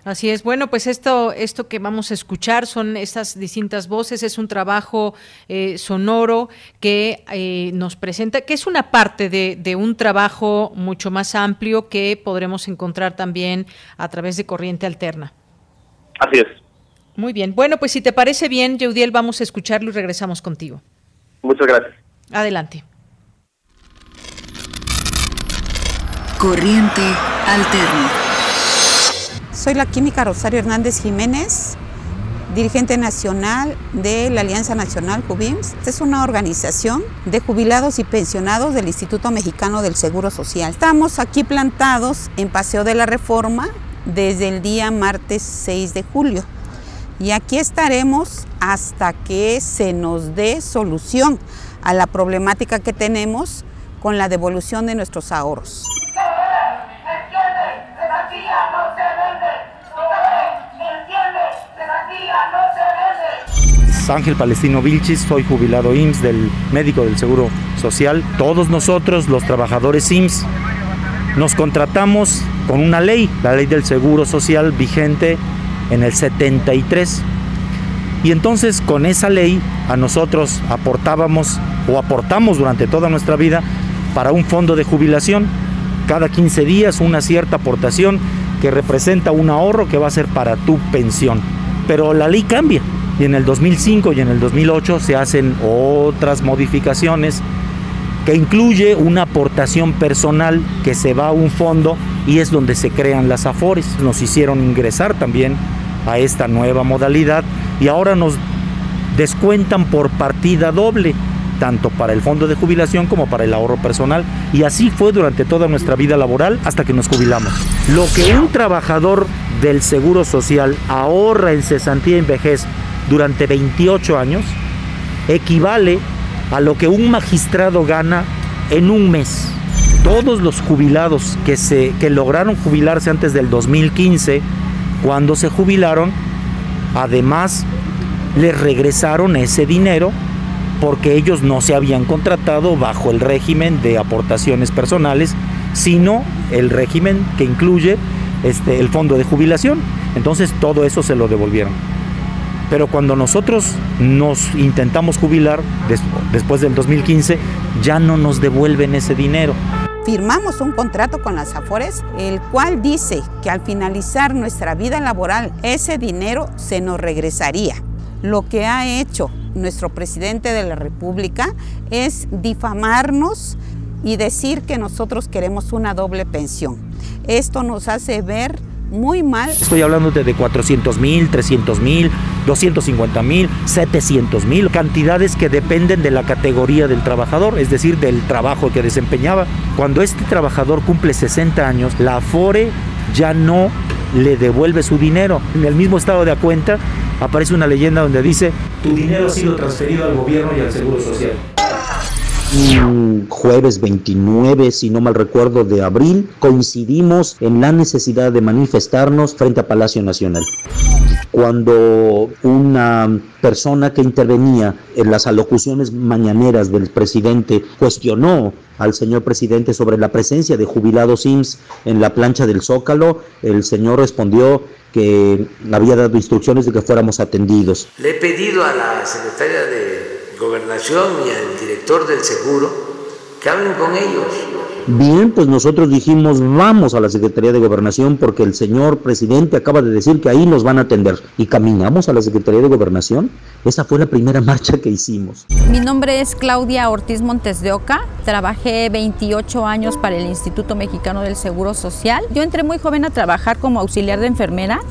Así es. Bueno, pues esto, esto que vamos a escuchar son estas distintas voces. Es un trabajo eh, sonoro que eh, nos presenta, que es una parte de, de, un trabajo mucho más amplio que podremos encontrar también a través de Corriente Alterna. Así es. Muy bien. Bueno, pues si te parece bien, Yeudiel, vamos a escucharlo y regresamos contigo. Muchas gracias. Adelante. Corriente Alterna. Soy la química Rosario Hernández Jiménez, dirigente nacional de la Alianza Nacional Jubims. Esta es una organización de jubilados y pensionados del Instituto Mexicano del Seguro Social. Estamos aquí plantados en Paseo de la Reforma desde el día martes 6 de julio y aquí estaremos hasta que se nos dé solución a la problemática que tenemos con la devolución de nuestros ahorros. Ángel Palestino Vilchis, soy jubilado IMSS del médico del Seguro Social. Todos nosotros, los trabajadores IMSS, nos contratamos con una ley, la ley del Seguro Social vigente en el 73. Y entonces con esa ley a nosotros aportábamos o aportamos durante toda nuestra vida para un fondo de jubilación. Cada 15 días una cierta aportación que representa un ahorro que va a ser para tu pensión. Pero la ley cambia y en el 2005 y en el 2008 se hacen otras modificaciones que incluye una aportación personal que se va a un fondo y es donde se crean las afores. Nos hicieron ingresar también a esta nueva modalidad y ahora nos descuentan por partida doble, tanto para el fondo de jubilación como para el ahorro personal. Y así fue durante toda nuestra vida laboral hasta que nos jubilamos. Lo que un trabajador del Seguro Social ahorra en cesantía en vejez durante 28 años equivale a lo que un magistrado gana en un mes. Todos los jubilados que, se, que lograron jubilarse antes del 2015, cuando se jubilaron, además les regresaron ese dinero porque ellos no se habían contratado bajo el régimen de aportaciones personales, sino el régimen que incluye este, el fondo de jubilación. Entonces todo eso se lo devolvieron. Pero cuando nosotros nos intentamos jubilar después del 2015, ya no nos devuelven ese dinero. Firmamos un contrato con las Afores, el cual dice que al finalizar nuestra vida laboral, ese dinero se nos regresaría. Lo que ha hecho nuestro presidente de la República es difamarnos y decir que nosotros queremos una doble pensión. Esto nos hace ver muy mal. Estoy hablando de 400 mil, 300 mil, 250 mil, 700 mil, cantidades que dependen de la categoría del trabajador, es decir, del trabajo que desempeñaba. Cuando este trabajador cumple 60 años, la AFORE ya no le devuelve su dinero. En el mismo estado de cuenta aparece una leyenda donde dice, tu dinero ha sido transferido al gobierno y al Seguro Social. Un jueves 29, si no mal recuerdo, de abril, coincidimos en la necesidad de manifestarnos frente a Palacio Nacional cuando una persona que intervenía en las alocuciones mañaneras del presidente cuestionó al señor presidente sobre la presencia de jubilados IMSS en la plancha del Zócalo, el señor respondió que había dado instrucciones de que fuéramos atendidos. Le he pedido a la secretaria de Gobernación y al director del Seguro que hablen con ellos Bien, pues nosotros dijimos vamos a la Secretaría de Gobernación porque el señor presidente acaba de decir que ahí nos van a atender. Y caminamos a la Secretaría de Gobernación. Esa fue la primera marcha que hicimos. Mi nombre es Claudia Ortiz Montes de Oca. Trabajé 28 años para el Instituto Mexicano del Seguro Social. Yo entré muy joven a trabajar como auxiliar de enfermera.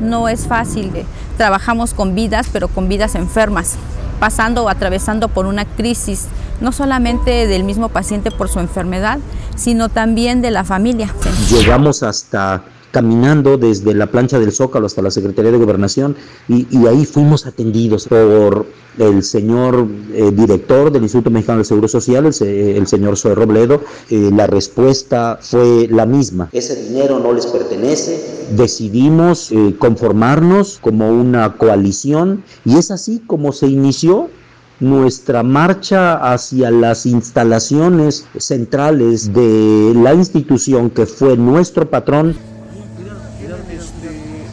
No es fácil. Trabajamos con vidas, pero con vidas enfermas, pasando o atravesando por una crisis no solamente del mismo paciente por su enfermedad, sino también de la familia. Llegamos hasta caminando desde la plancha del Zócalo hasta la Secretaría de Gobernación y, ahí fuimos atendidos por el señor eh, director del Instituto Mexicano del Seguro Social, el, señor Zoe Robledo. Eh, la respuesta fue la misma. Ese dinero no les pertenece. Decidimos eh, conformarnos como una coalición y es así como se inició nuestra marcha hacia las instalaciones centrales de la institución que fue nuestro patrón.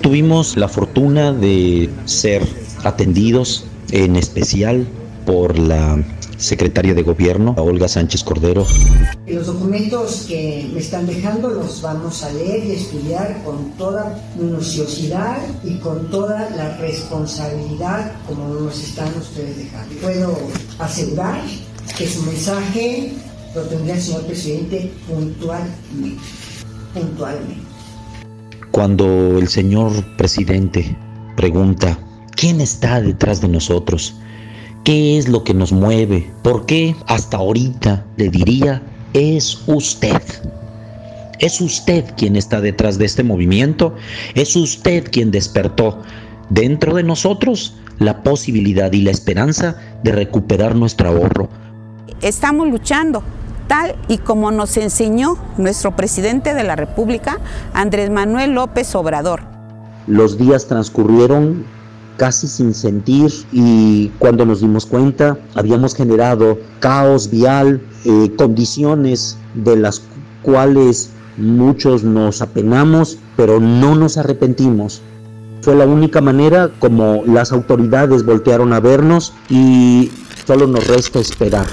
Tuvimos la fortuna de ser atendidos en especial por la secretaria de Gobierno, Olga Sánchez Cordero. Los documentos que me están dejando los vamos a leer y estudiar con toda minuciosidad y con toda la responsabilidad como nos están ustedes dejando. Puedo asegurar que su mensaje lo tendrá el señor presidente puntualmente. Puntualmente. Cuando el señor presidente pregunta, ¿quién está detrás de nosotros? ¿Qué es lo que nos mueve? ¿Por qué hasta ahorita le diría es usted? Es usted quien está detrás de este movimiento, es usted quien despertó dentro de nosotros la posibilidad y la esperanza de recuperar nuestro ahorro. Estamos luchando tal y como nos enseñó nuestro presidente de la República, Andrés Manuel López Obrador. Los días transcurrieron casi sin sentir y cuando nos dimos cuenta habíamos generado caos vial, eh, condiciones de las cuales muchos nos apenamos, pero no nos arrepentimos. Fue la única manera como las autoridades voltearon a vernos y solo nos resta esperar.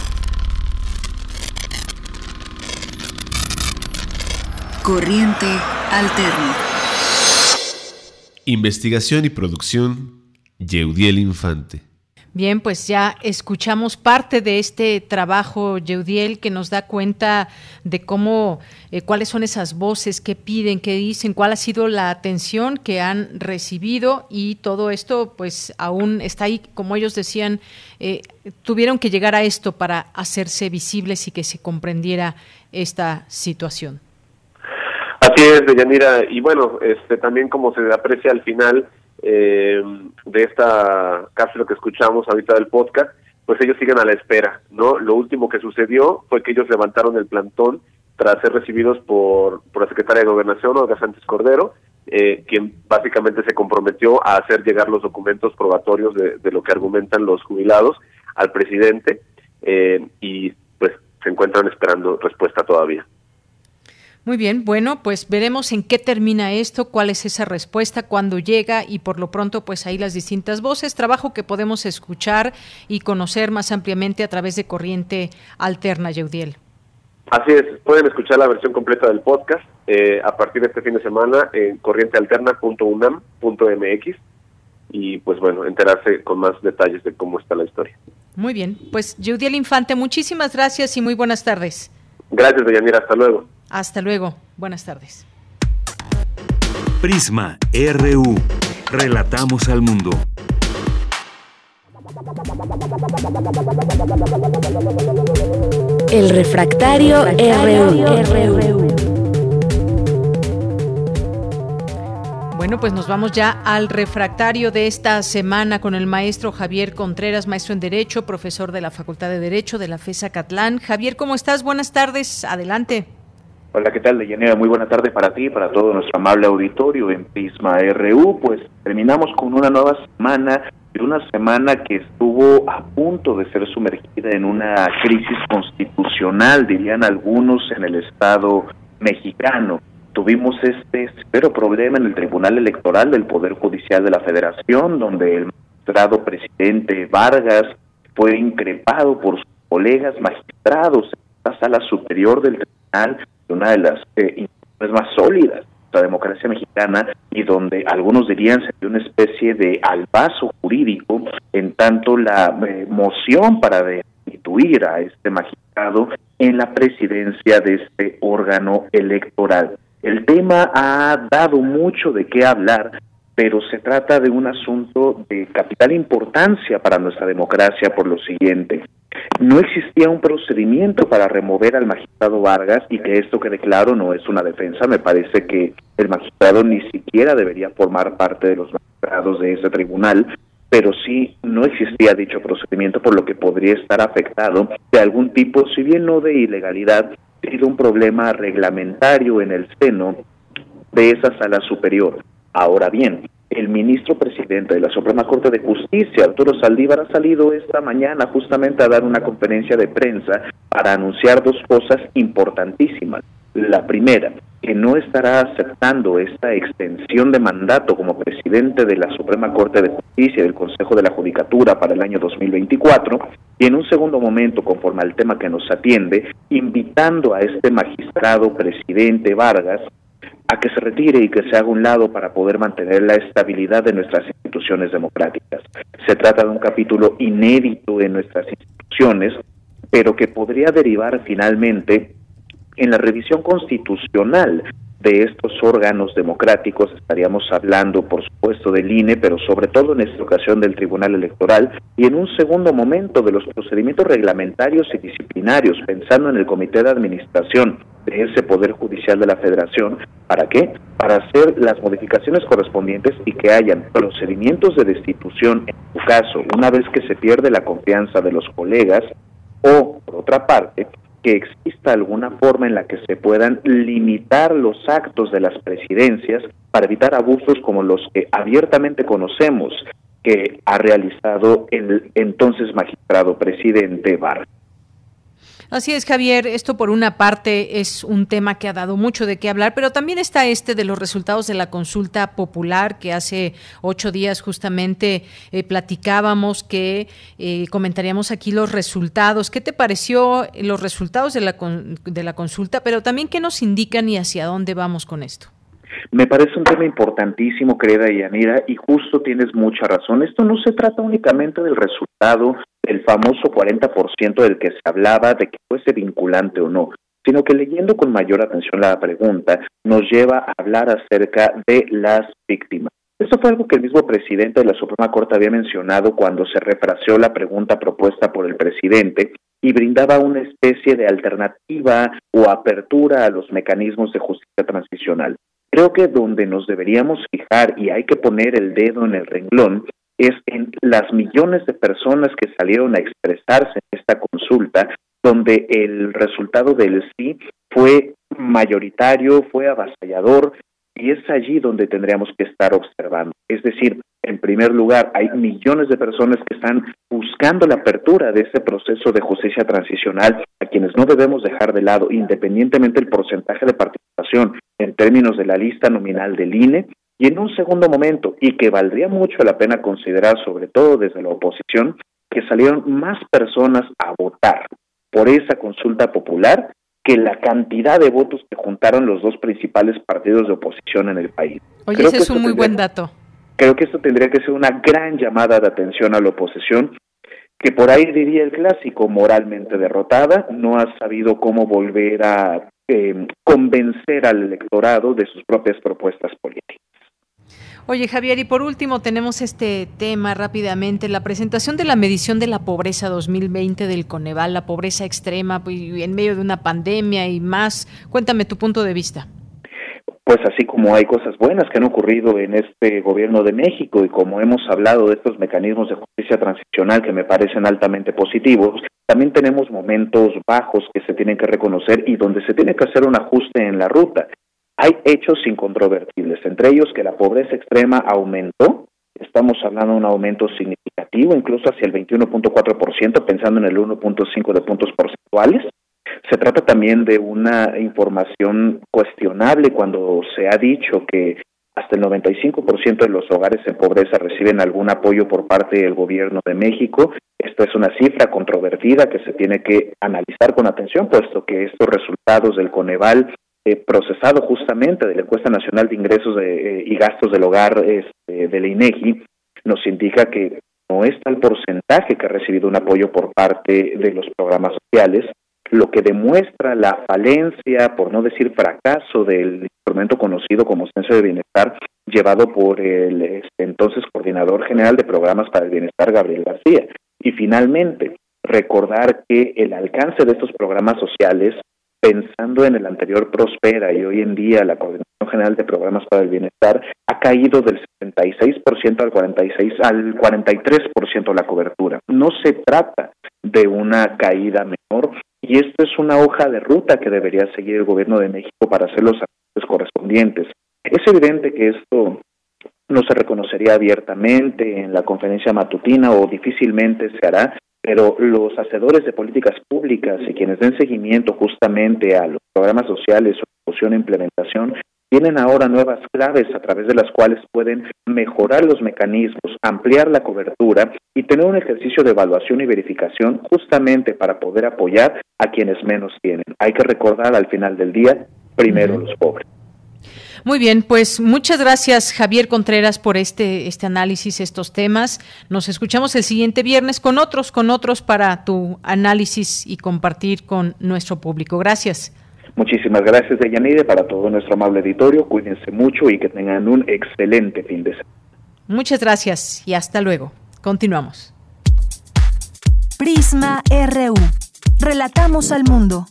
Corriente Alterna. Investigación y producción Yeudiel Infante. Bien, pues ya escuchamos parte de este trabajo, Yeudiel, que nos da cuenta de cómo, eh, cuáles son esas voces que piden, que dicen, cuál ha sido la atención que han recibido y todo esto, pues aún está ahí, como ellos decían, eh, tuvieron que llegar a esto para hacerse visibles y que se comprendiera esta situación. Así es, Deyanira, y bueno, este también como se aprecia al final, eh, de esta cápsula que escuchamos ahorita del podcast, pues ellos siguen a la espera, ¿no? Lo último que sucedió fue que ellos levantaron el plantón tras ser recibidos por, por la secretaria de Gobernación, Olga Sánchez Cordero, eh, quien básicamente se comprometió a hacer llegar los documentos probatorios de, de lo que argumentan los jubilados al presidente eh, y pues se encuentran esperando respuesta todavía. Muy bien, bueno, pues veremos en qué termina esto, cuál es esa respuesta, cuándo llega y por lo pronto pues ahí las distintas voces, trabajo que podemos escuchar y conocer más ampliamente a través de Corriente Alterna, Yeudiel. Así es, pueden escuchar la versión completa del podcast eh, a partir de este fin de semana en corrientealterna.unam.mx y pues bueno, enterarse con más detalles de cómo está la historia. Muy bien, pues Yeudiel Infante, muchísimas gracias y muy buenas tardes. Gracias, Deyanira, hasta luego. Hasta luego. Buenas tardes. Prisma RU. Relatamos al mundo. El refractario, RU. Bueno, pues nos vamos ya al refractario de esta semana con el maestro Javier Contreras, maestro en Derecho, profesor de la Facultad de Derecho de la FESA Catlán. Javier, ¿cómo estás? Buenas tardes, adelante. Hola, ¿qué tal, Deyanira? Muy buena tarde para ti, para todo nuestro amable auditorio en Prisma RU. Pues terminamos con una nueva semana y una semana que estuvo a punto de ser sumergida en una crisis constitucional, dirían algunos, en el Estado mexicano tuvimos este severo problema en el Tribunal Electoral del Poder Judicial de la Federación, donde el magistrado presidente Vargas fue increpado por sus colegas magistrados en la sala superior del tribunal, una de las eh, más sólidas de la democracia mexicana y donde algunos dirían sería una especie de albazo jurídico en tanto la eh, moción para destituir a este magistrado en la presidencia de este órgano electoral. El tema ha dado mucho de qué hablar, pero se trata de un asunto de capital importancia para nuestra democracia por lo siguiente. No existía un procedimiento para remover al magistrado Vargas y que esto quede claro no es una defensa. Me parece que el magistrado ni siquiera debería formar parte de los magistrados de ese tribunal, pero sí no existía dicho procedimiento por lo que podría estar afectado de algún tipo, si bien no de ilegalidad, sido un problema reglamentario en el seno de esa sala superior. Ahora bien, el ministro presidente de la Suprema Corte de Justicia, Arturo Saldívar, ha salido esta mañana justamente a dar una conferencia de prensa para anunciar dos cosas importantísimas. La primera, que no estará aceptando esta extensión de mandato como presidente de la Suprema Corte de Justicia y del Consejo de la Judicatura para el año 2024 y en un segundo momento, conforme al tema que nos atiende, invitando a este magistrado presidente Vargas a que se retire y que se haga un lado para poder mantener la estabilidad de nuestras instituciones democráticas. Se trata de un capítulo inédito en nuestras instituciones, pero que podría derivar finalmente en la revisión constitucional de estos órganos democráticos, estaríamos hablando, por supuesto, del INE, pero sobre todo en esta ocasión del Tribunal Electoral, y en un segundo momento de los procedimientos reglamentarios y disciplinarios, pensando en el Comité de Administración de ese Poder Judicial de la Federación. ¿Para qué? Para hacer las modificaciones correspondientes y que hayan procedimientos de destitución, en su caso, una vez que se pierde la confianza de los colegas, o, por otra parte, que exista alguna forma en la que se puedan limitar los actos de las presidencias para evitar abusos como los que abiertamente conocemos que ha realizado el entonces magistrado presidente Vargas. Así es, Javier. Esto por una parte es un tema que ha dado mucho de qué hablar, pero también está este de los resultados de la consulta popular que hace ocho días justamente eh, platicábamos que eh, comentaríamos aquí los resultados. ¿Qué te pareció los resultados de la, de la consulta, pero también qué nos indican y hacia dónde vamos con esto? Me parece un tema importantísimo, querida Yanira, y justo tienes mucha razón. Esto no se trata únicamente del resultado del famoso 40% del que se hablaba de que fuese vinculante o no, sino que leyendo con mayor atención la pregunta nos lleva a hablar acerca de las víctimas. Esto fue algo que el mismo presidente de la Suprema Corte había mencionado cuando se refraseó la pregunta propuesta por el presidente y brindaba una especie de alternativa o apertura a los mecanismos de justicia transicional. Creo que donde nos deberíamos fijar y hay que poner el dedo en el renglón es en las millones de personas que salieron a expresarse en esta consulta, donde el resultado del sí fue mayoritario, fue avasallador, y es allí donde tendríamos que estar observando. Es decir, en primer lugar, hay millones de personas que están buscando la apertura de ese proceso de justicia transicional, a quienes no debemos dejar de lado, independientemente del porcentaje de participación en términos de la lista nominal del INE, y en un segundo momento, y que valdría mucho la pena considerar, sobre todo desde la oposición, que salieron más personas a votar por esa consulta popular que la cantidad de votos que juntaron los dos principales partidos de oposición en el país. Oye, ese es un muy buen dato. Creo que esto tendría que ser una gran llamada de atención a la oposición, que por ahí diría el clásico, moralmente derrotada, no ha sabido cómo volver a eh, convencer al electorado de sus propias propuestas políticas. Oye, Javier, y por último tenemos este tema rápidamente, la presentación de la medición de la pobreza 2020 del Coneval, la pobreza extrema pues, en medio de una pandemia y más. Cuéntame tu punto de vista. pues así como hay cosas buenas que han ocurrido en este gobierno de México y como hemos hablado de estos mecanismos de justicia transicional que me parecen altamente positivos, también tenemos momentos bajos que se tienen que reconocer y donde se tiene que hacer un ajuste en la ruta. Hay hechos incontrovertibles, entre ellos que la pobreza extrema aumentó, estamos hablando de un aumento significativo, incluso hacia el 21.4%, pensando en el 1.5 de puntos porcentuales. Se trata también de una información cuestionable cuando se ha dicho que hasta el 95% de los hogares en pobreza reciben algún apoyo por parte del gobierno de México. Esta es una cifra controvertida que se tiene que analizar con atención, puesto que estos resultados del Coneval, eh, procesado justamente de la Encuesta Nacional de Ingresos eh, y Gastos del Hogar este, de la INEGI, nos indica que no es tal porcentaje que ha recibido un apoyo por parte de los programas sociales, lo que demuestra la falencia, por no decir fracaso, del instrumento conocido como Censo de Bienestar, llevado por el este, entonces coordinador general de programas para el bienestar, Gabriel García. Y finalmente, recordar que el alcance de estos programas sociales, pensando en el anterior Prospera y hoy en día la Coordinación General de Programas para el Bienestar, ha caído del 76% al 46 al 43% la cobertura. No se trata de una caída menor, y esta es una hoja de ruta que debería seguir el gobierno de México para hacer los ajustes correspondientes. Es evidente que esto no se reconocería abiertamente en la conferencia matutina o difícilmente se hará, pero los hacedores de políticas públicas y quienes den seguimiento justamente a los programas sociales, su ejecución e implementación, tienen ahora nuevas claves a través de las cuales pueden mejorar los mecanismos, ampliar la cobertura y tener un ejercicio de evaluación y verificación justamente para poder apoyar a quienes menos tienen. Hay que recordar al final del día, primero los pobres. Muy bien, pues muchas gracias Javier Contreras por este, este análisis, estos temas. Nos escuchamos el siguiente viernes con otros, con otros para tu análisis y compartir con nuestro público. Gracias. Muchísimas gracias, Deyanide, para todo nuestro amable editorio. Cuídense mucho y que tengan un excelente fin de semana. Muchas gracias y hasta luego. Continuamos. Prisma RU. Relatamos al mundo.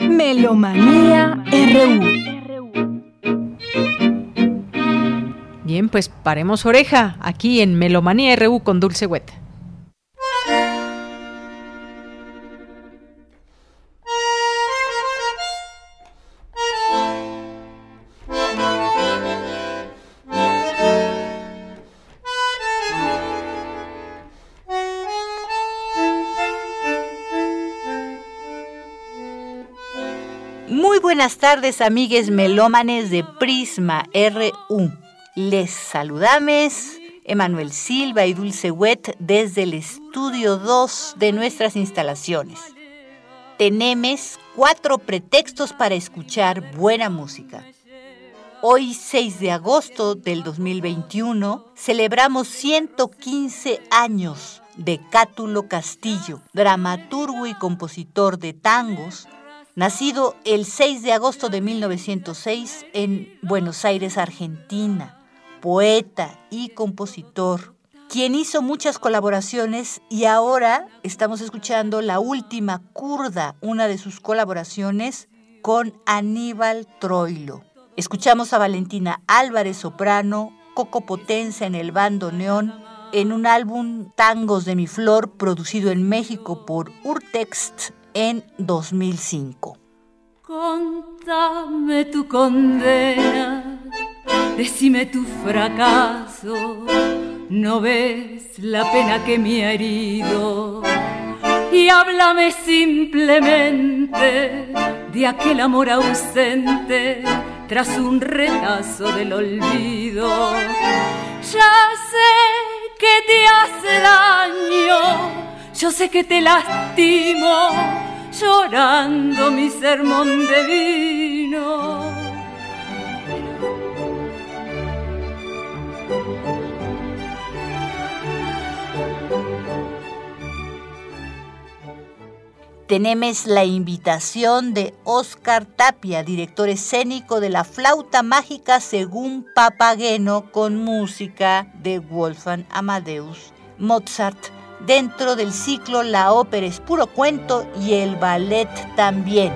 Melomanía RU. Bien, pues paremos oreja aquí en Melomanía RU con Dulce Wet. Tardes, amigues melómanes de Prisma RU. Les saludamos Emanuel Silva y Dulce Wet desde el estudio 2 de nuestras instalaciones. Tenemos cuatro pretextos para escuchar buena música. Hoy, 6 de agosto del 2021, celebramos 115 años de Cátulo Castillo, dramaturgo y compositor de tangos, nacido el 6 de agosto de 1906 en Buenos Aires, Argentina, poeta y compositor, quien hizo muchas colaboraciones y ahora estamos escuchando la última curda, una de sus colaboraciones con Aníbal Troilo. Escuchamos a Valentina Álvarez soprano, Coco Potenza en el bando neón, en un álbum Tangos de mi Flor producido en México por Urtext en 2005. Contame tu condena, decime tu fracaso, no ves la pena que me ha herido. Y háblame simplemente de aquel amor ausente tras un retazo del olvido. Ya sé que te hace daño yo sé que te lastimo, llorando mi sermón de vino. Tenemos la invitación de Oscar Tapia, director escénico de La Flauta Mágica según Papageno, con música de Wolfgang Amadeus Mozart dentro del ciclo La ópera es puro cuento y el ballet también.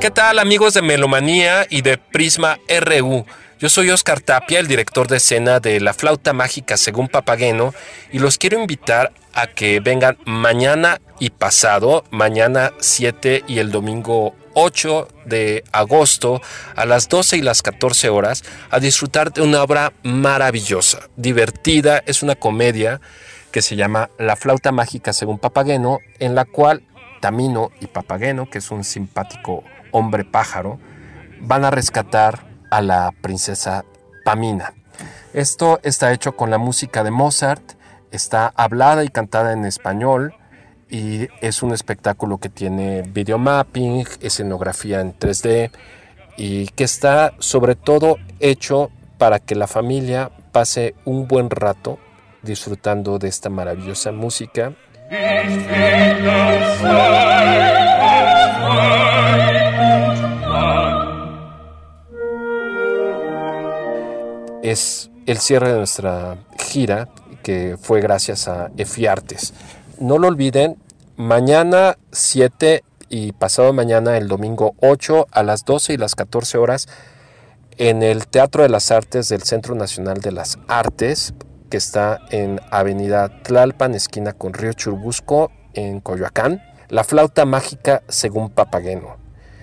¿Qué tal amigos de Melomanía y de Prisma RU? Yo soy Oscar Tapia, el director de escena de La Flauta Mágica según Papageno, y los quiero invitar a que vengan mañana y pasado, mañana 7 y el domingo 8 de agosto a las 12 y las 14 horas a disfrutar de una obra maravillosa, divertida, es una comedia que se llama La Flauta Mágica según Papageno, en la cual Tamino y Papageno, que es un simpático hombre pájaro, van a rescatar a la princesa Pamina. Esto está hecho con la música de Mozart, está hablada y cantada en español y es un espectáculo que tiene videomapping, escenografía en 3D y que está sobre todo hecho para que la familia pase un buen rato disfrutando de esta maravillosa música. es el cierre de nuestra gira que fue gracias a Efiartes. No lo olviden, mañana 7 y pasado mañana el domingo 8 a las 12 y las 14 horas en el Teatro de las Artes del Centro Nacional de las Artes, que está en Avenida Tlalpan, esquina con Río Churbusco, en Coyoacán. La flauta mágica según Papageno.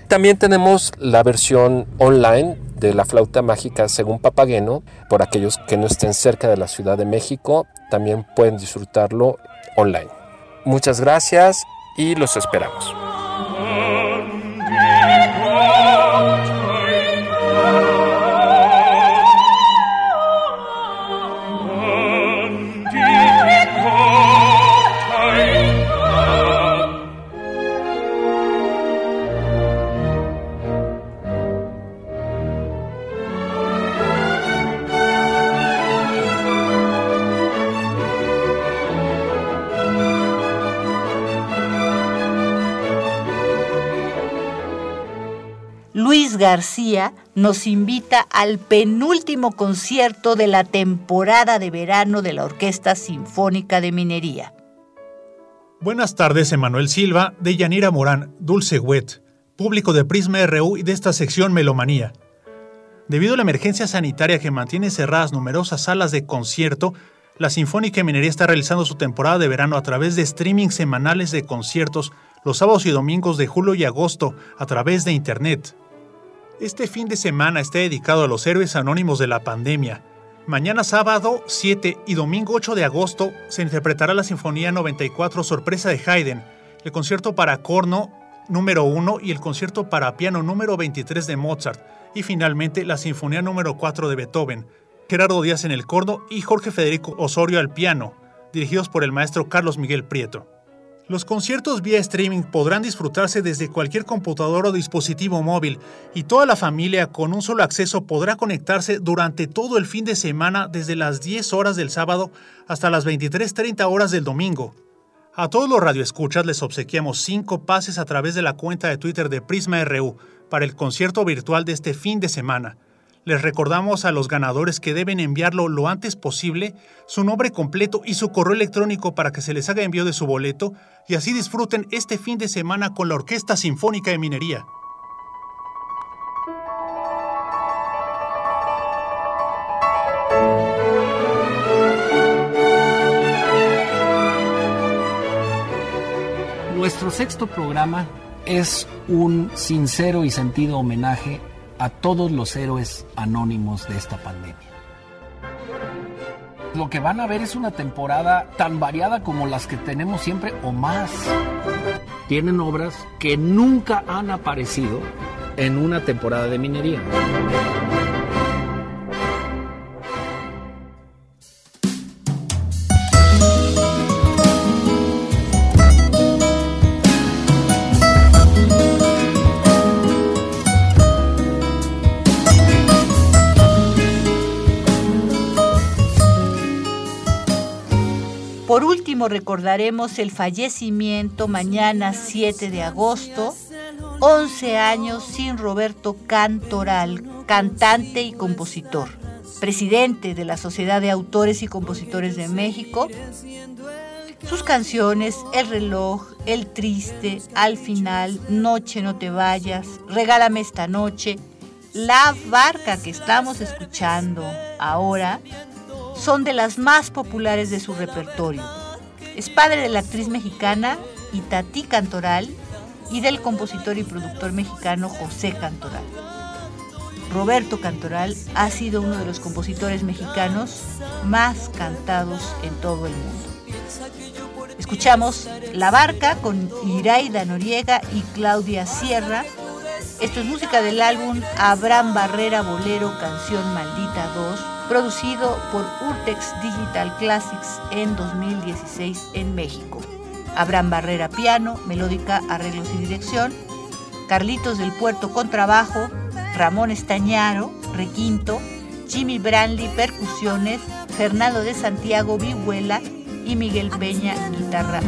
También tenemos la versión online de la flauta mágica según Papageno. Por aquellos que no estén cerca de la Ciudad de México, también pueden disfrutarlo online. Muchas gracias y los esperamos. García nos invita al penúltimo concierto de la temporada de verano de la Orquesta Sinfónica de Minería. Buenas tardes, Emanuel Silva, de Yanira Morán, Dulce Wet, público de Prisma RU y de esta sección Melomanía. Debido a la emergencia sanitaria que mantiene cerradas numerosas salas de concierto, la Sinfónica de Minería está realizando su temporada de verano a través de streaming semanales de conciertos los sábados y domingos de julio y agosto a través de Internet. Este fin de semana está dedicado a los héroes anónimos de la pandemia. Mañana sábado 7 y domingo 8 de agosto se interpretará la Sinfonía 94 Sorpresa de Haydn, el concierto para corno número 1 y el concierto para piano número 23 de Mozart, y finalmente la Sinfonía número 4 de Beethoven, Gerardo Díaz en el corno y Jorge Federico Osorio al piano, dirigidos por el maestro Carlos Miguel Prieto. Los conciertos vía streaming podrán disfrutarse desde cualquier computador o dispositivo móvil y toda la familia con un solo acceso podrá conectarse durante todo el fin de semana desde las 10 horas del sábado hasta las 23.30 horas del domingo. A todos los radioescuchas les obsequiamos 5 pases a través de la cuenta de Twitter de Prisma RU para el concierto virtual de este fin de semana. Les recordamos a los ganadores que deben enviarlo lo antes posible, su nombre completo y su correo electrónico para que se les haga envío de su boleto y así disfruten este fin de semana con la Orquesta Sinfónica de Minería. Nuestro sexto programa es un sincero y sentido homenaje a todos los héroes anónimos de esta pandemia. Lo que van a ver es una temporada tan variada como las que tenemos siempre o más. Tienen obras que nunca han aparecido en una temporada de minería. Recordaremos el fallecimiento mañana 7 de agosto, 11 años sin Roberto Cantoral, cantante y compositor. presidente de la Sociedad de Autores y Compositores de México. Sus canciones El reloj, El triste, Al final, Noche no te vayas, Regálame esta noche, La barca que estamos escuchando ahora son de las más populares de su repertorio. Es padre de la actriz mexicana Itatí Cantoral y del compositor y productor mexicano José Cantoral. Roberto Cantoral ha sido uno de los compositores mexicanos más cantados en todo el mundo. Escuchamos La Barca con Iraida Noriega y Claudia Sierra. Esto es música del álbum Abraham Barrera Bolero Canción Maldita 2, producido por Urtex Digital Classics en 2016 en México. Abraham Barrera piano, melódica, arreglos y dirección. Carlitos del Puerto con trabajo, Ramón Estañaro, requinto, Jimmy Branley, percusiones, Fernando de Santiago, vihuela. Y Miguel Peña, guitarra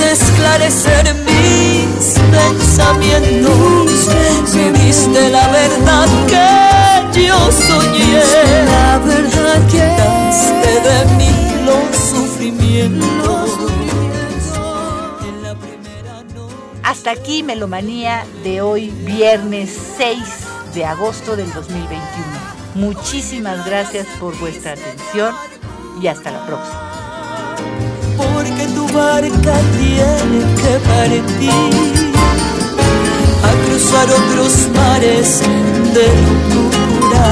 Esclarecer mis pensamientos, me diste la verdad que yo soñé, la verdad que de mí los sufrimientos. Hasta aquí Melomanía de hoy, viernes 6 de agosto del 2021. Muchísimas gracias por vuestra atención y hasta la próxima. Porque tu barca tiene que partir a cruzar otros mares de locura.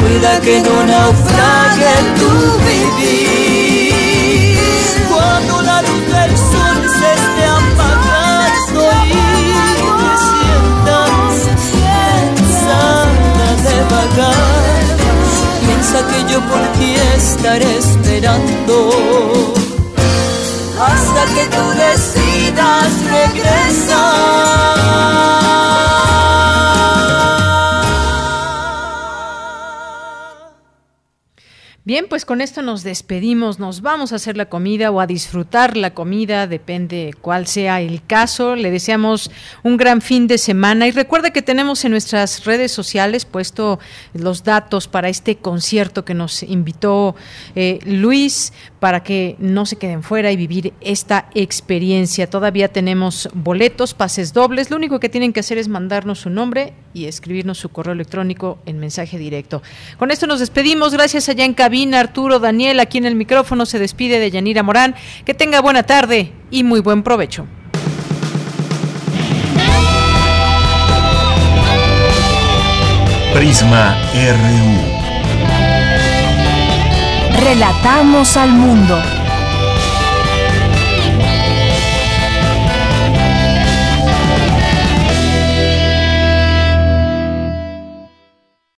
Cuida que no naufrague tu vivir Piensa que yo por ti estaré esperando hasta que tú decidas regresar. Bien, pues con esto nos despedimos, nos vamos a hacer la comida o a disfrutar la comida, depende cuál sea el caso. Le deseamos un gran fin de semana. Y recuerda que tenemos en nuestras redes sociales puesto los datos para este concierto que nos invitó eh, Luis para que no se queden fuera y vivir esta experiencia. Todavía tenemos boletos, pases dobles. Lo único que tienen que hacer es mandarnos su nombre y escribirnos su correo electrónico en mensaje directo. Con esto nos despedimos. Gracias allá en cabina Arturo, Daniel, aquí en el micrófono se despide de Yanira Morán. Que tenga buena tarde y muy buen provecho. Prisma RU. Relatamos al mundo.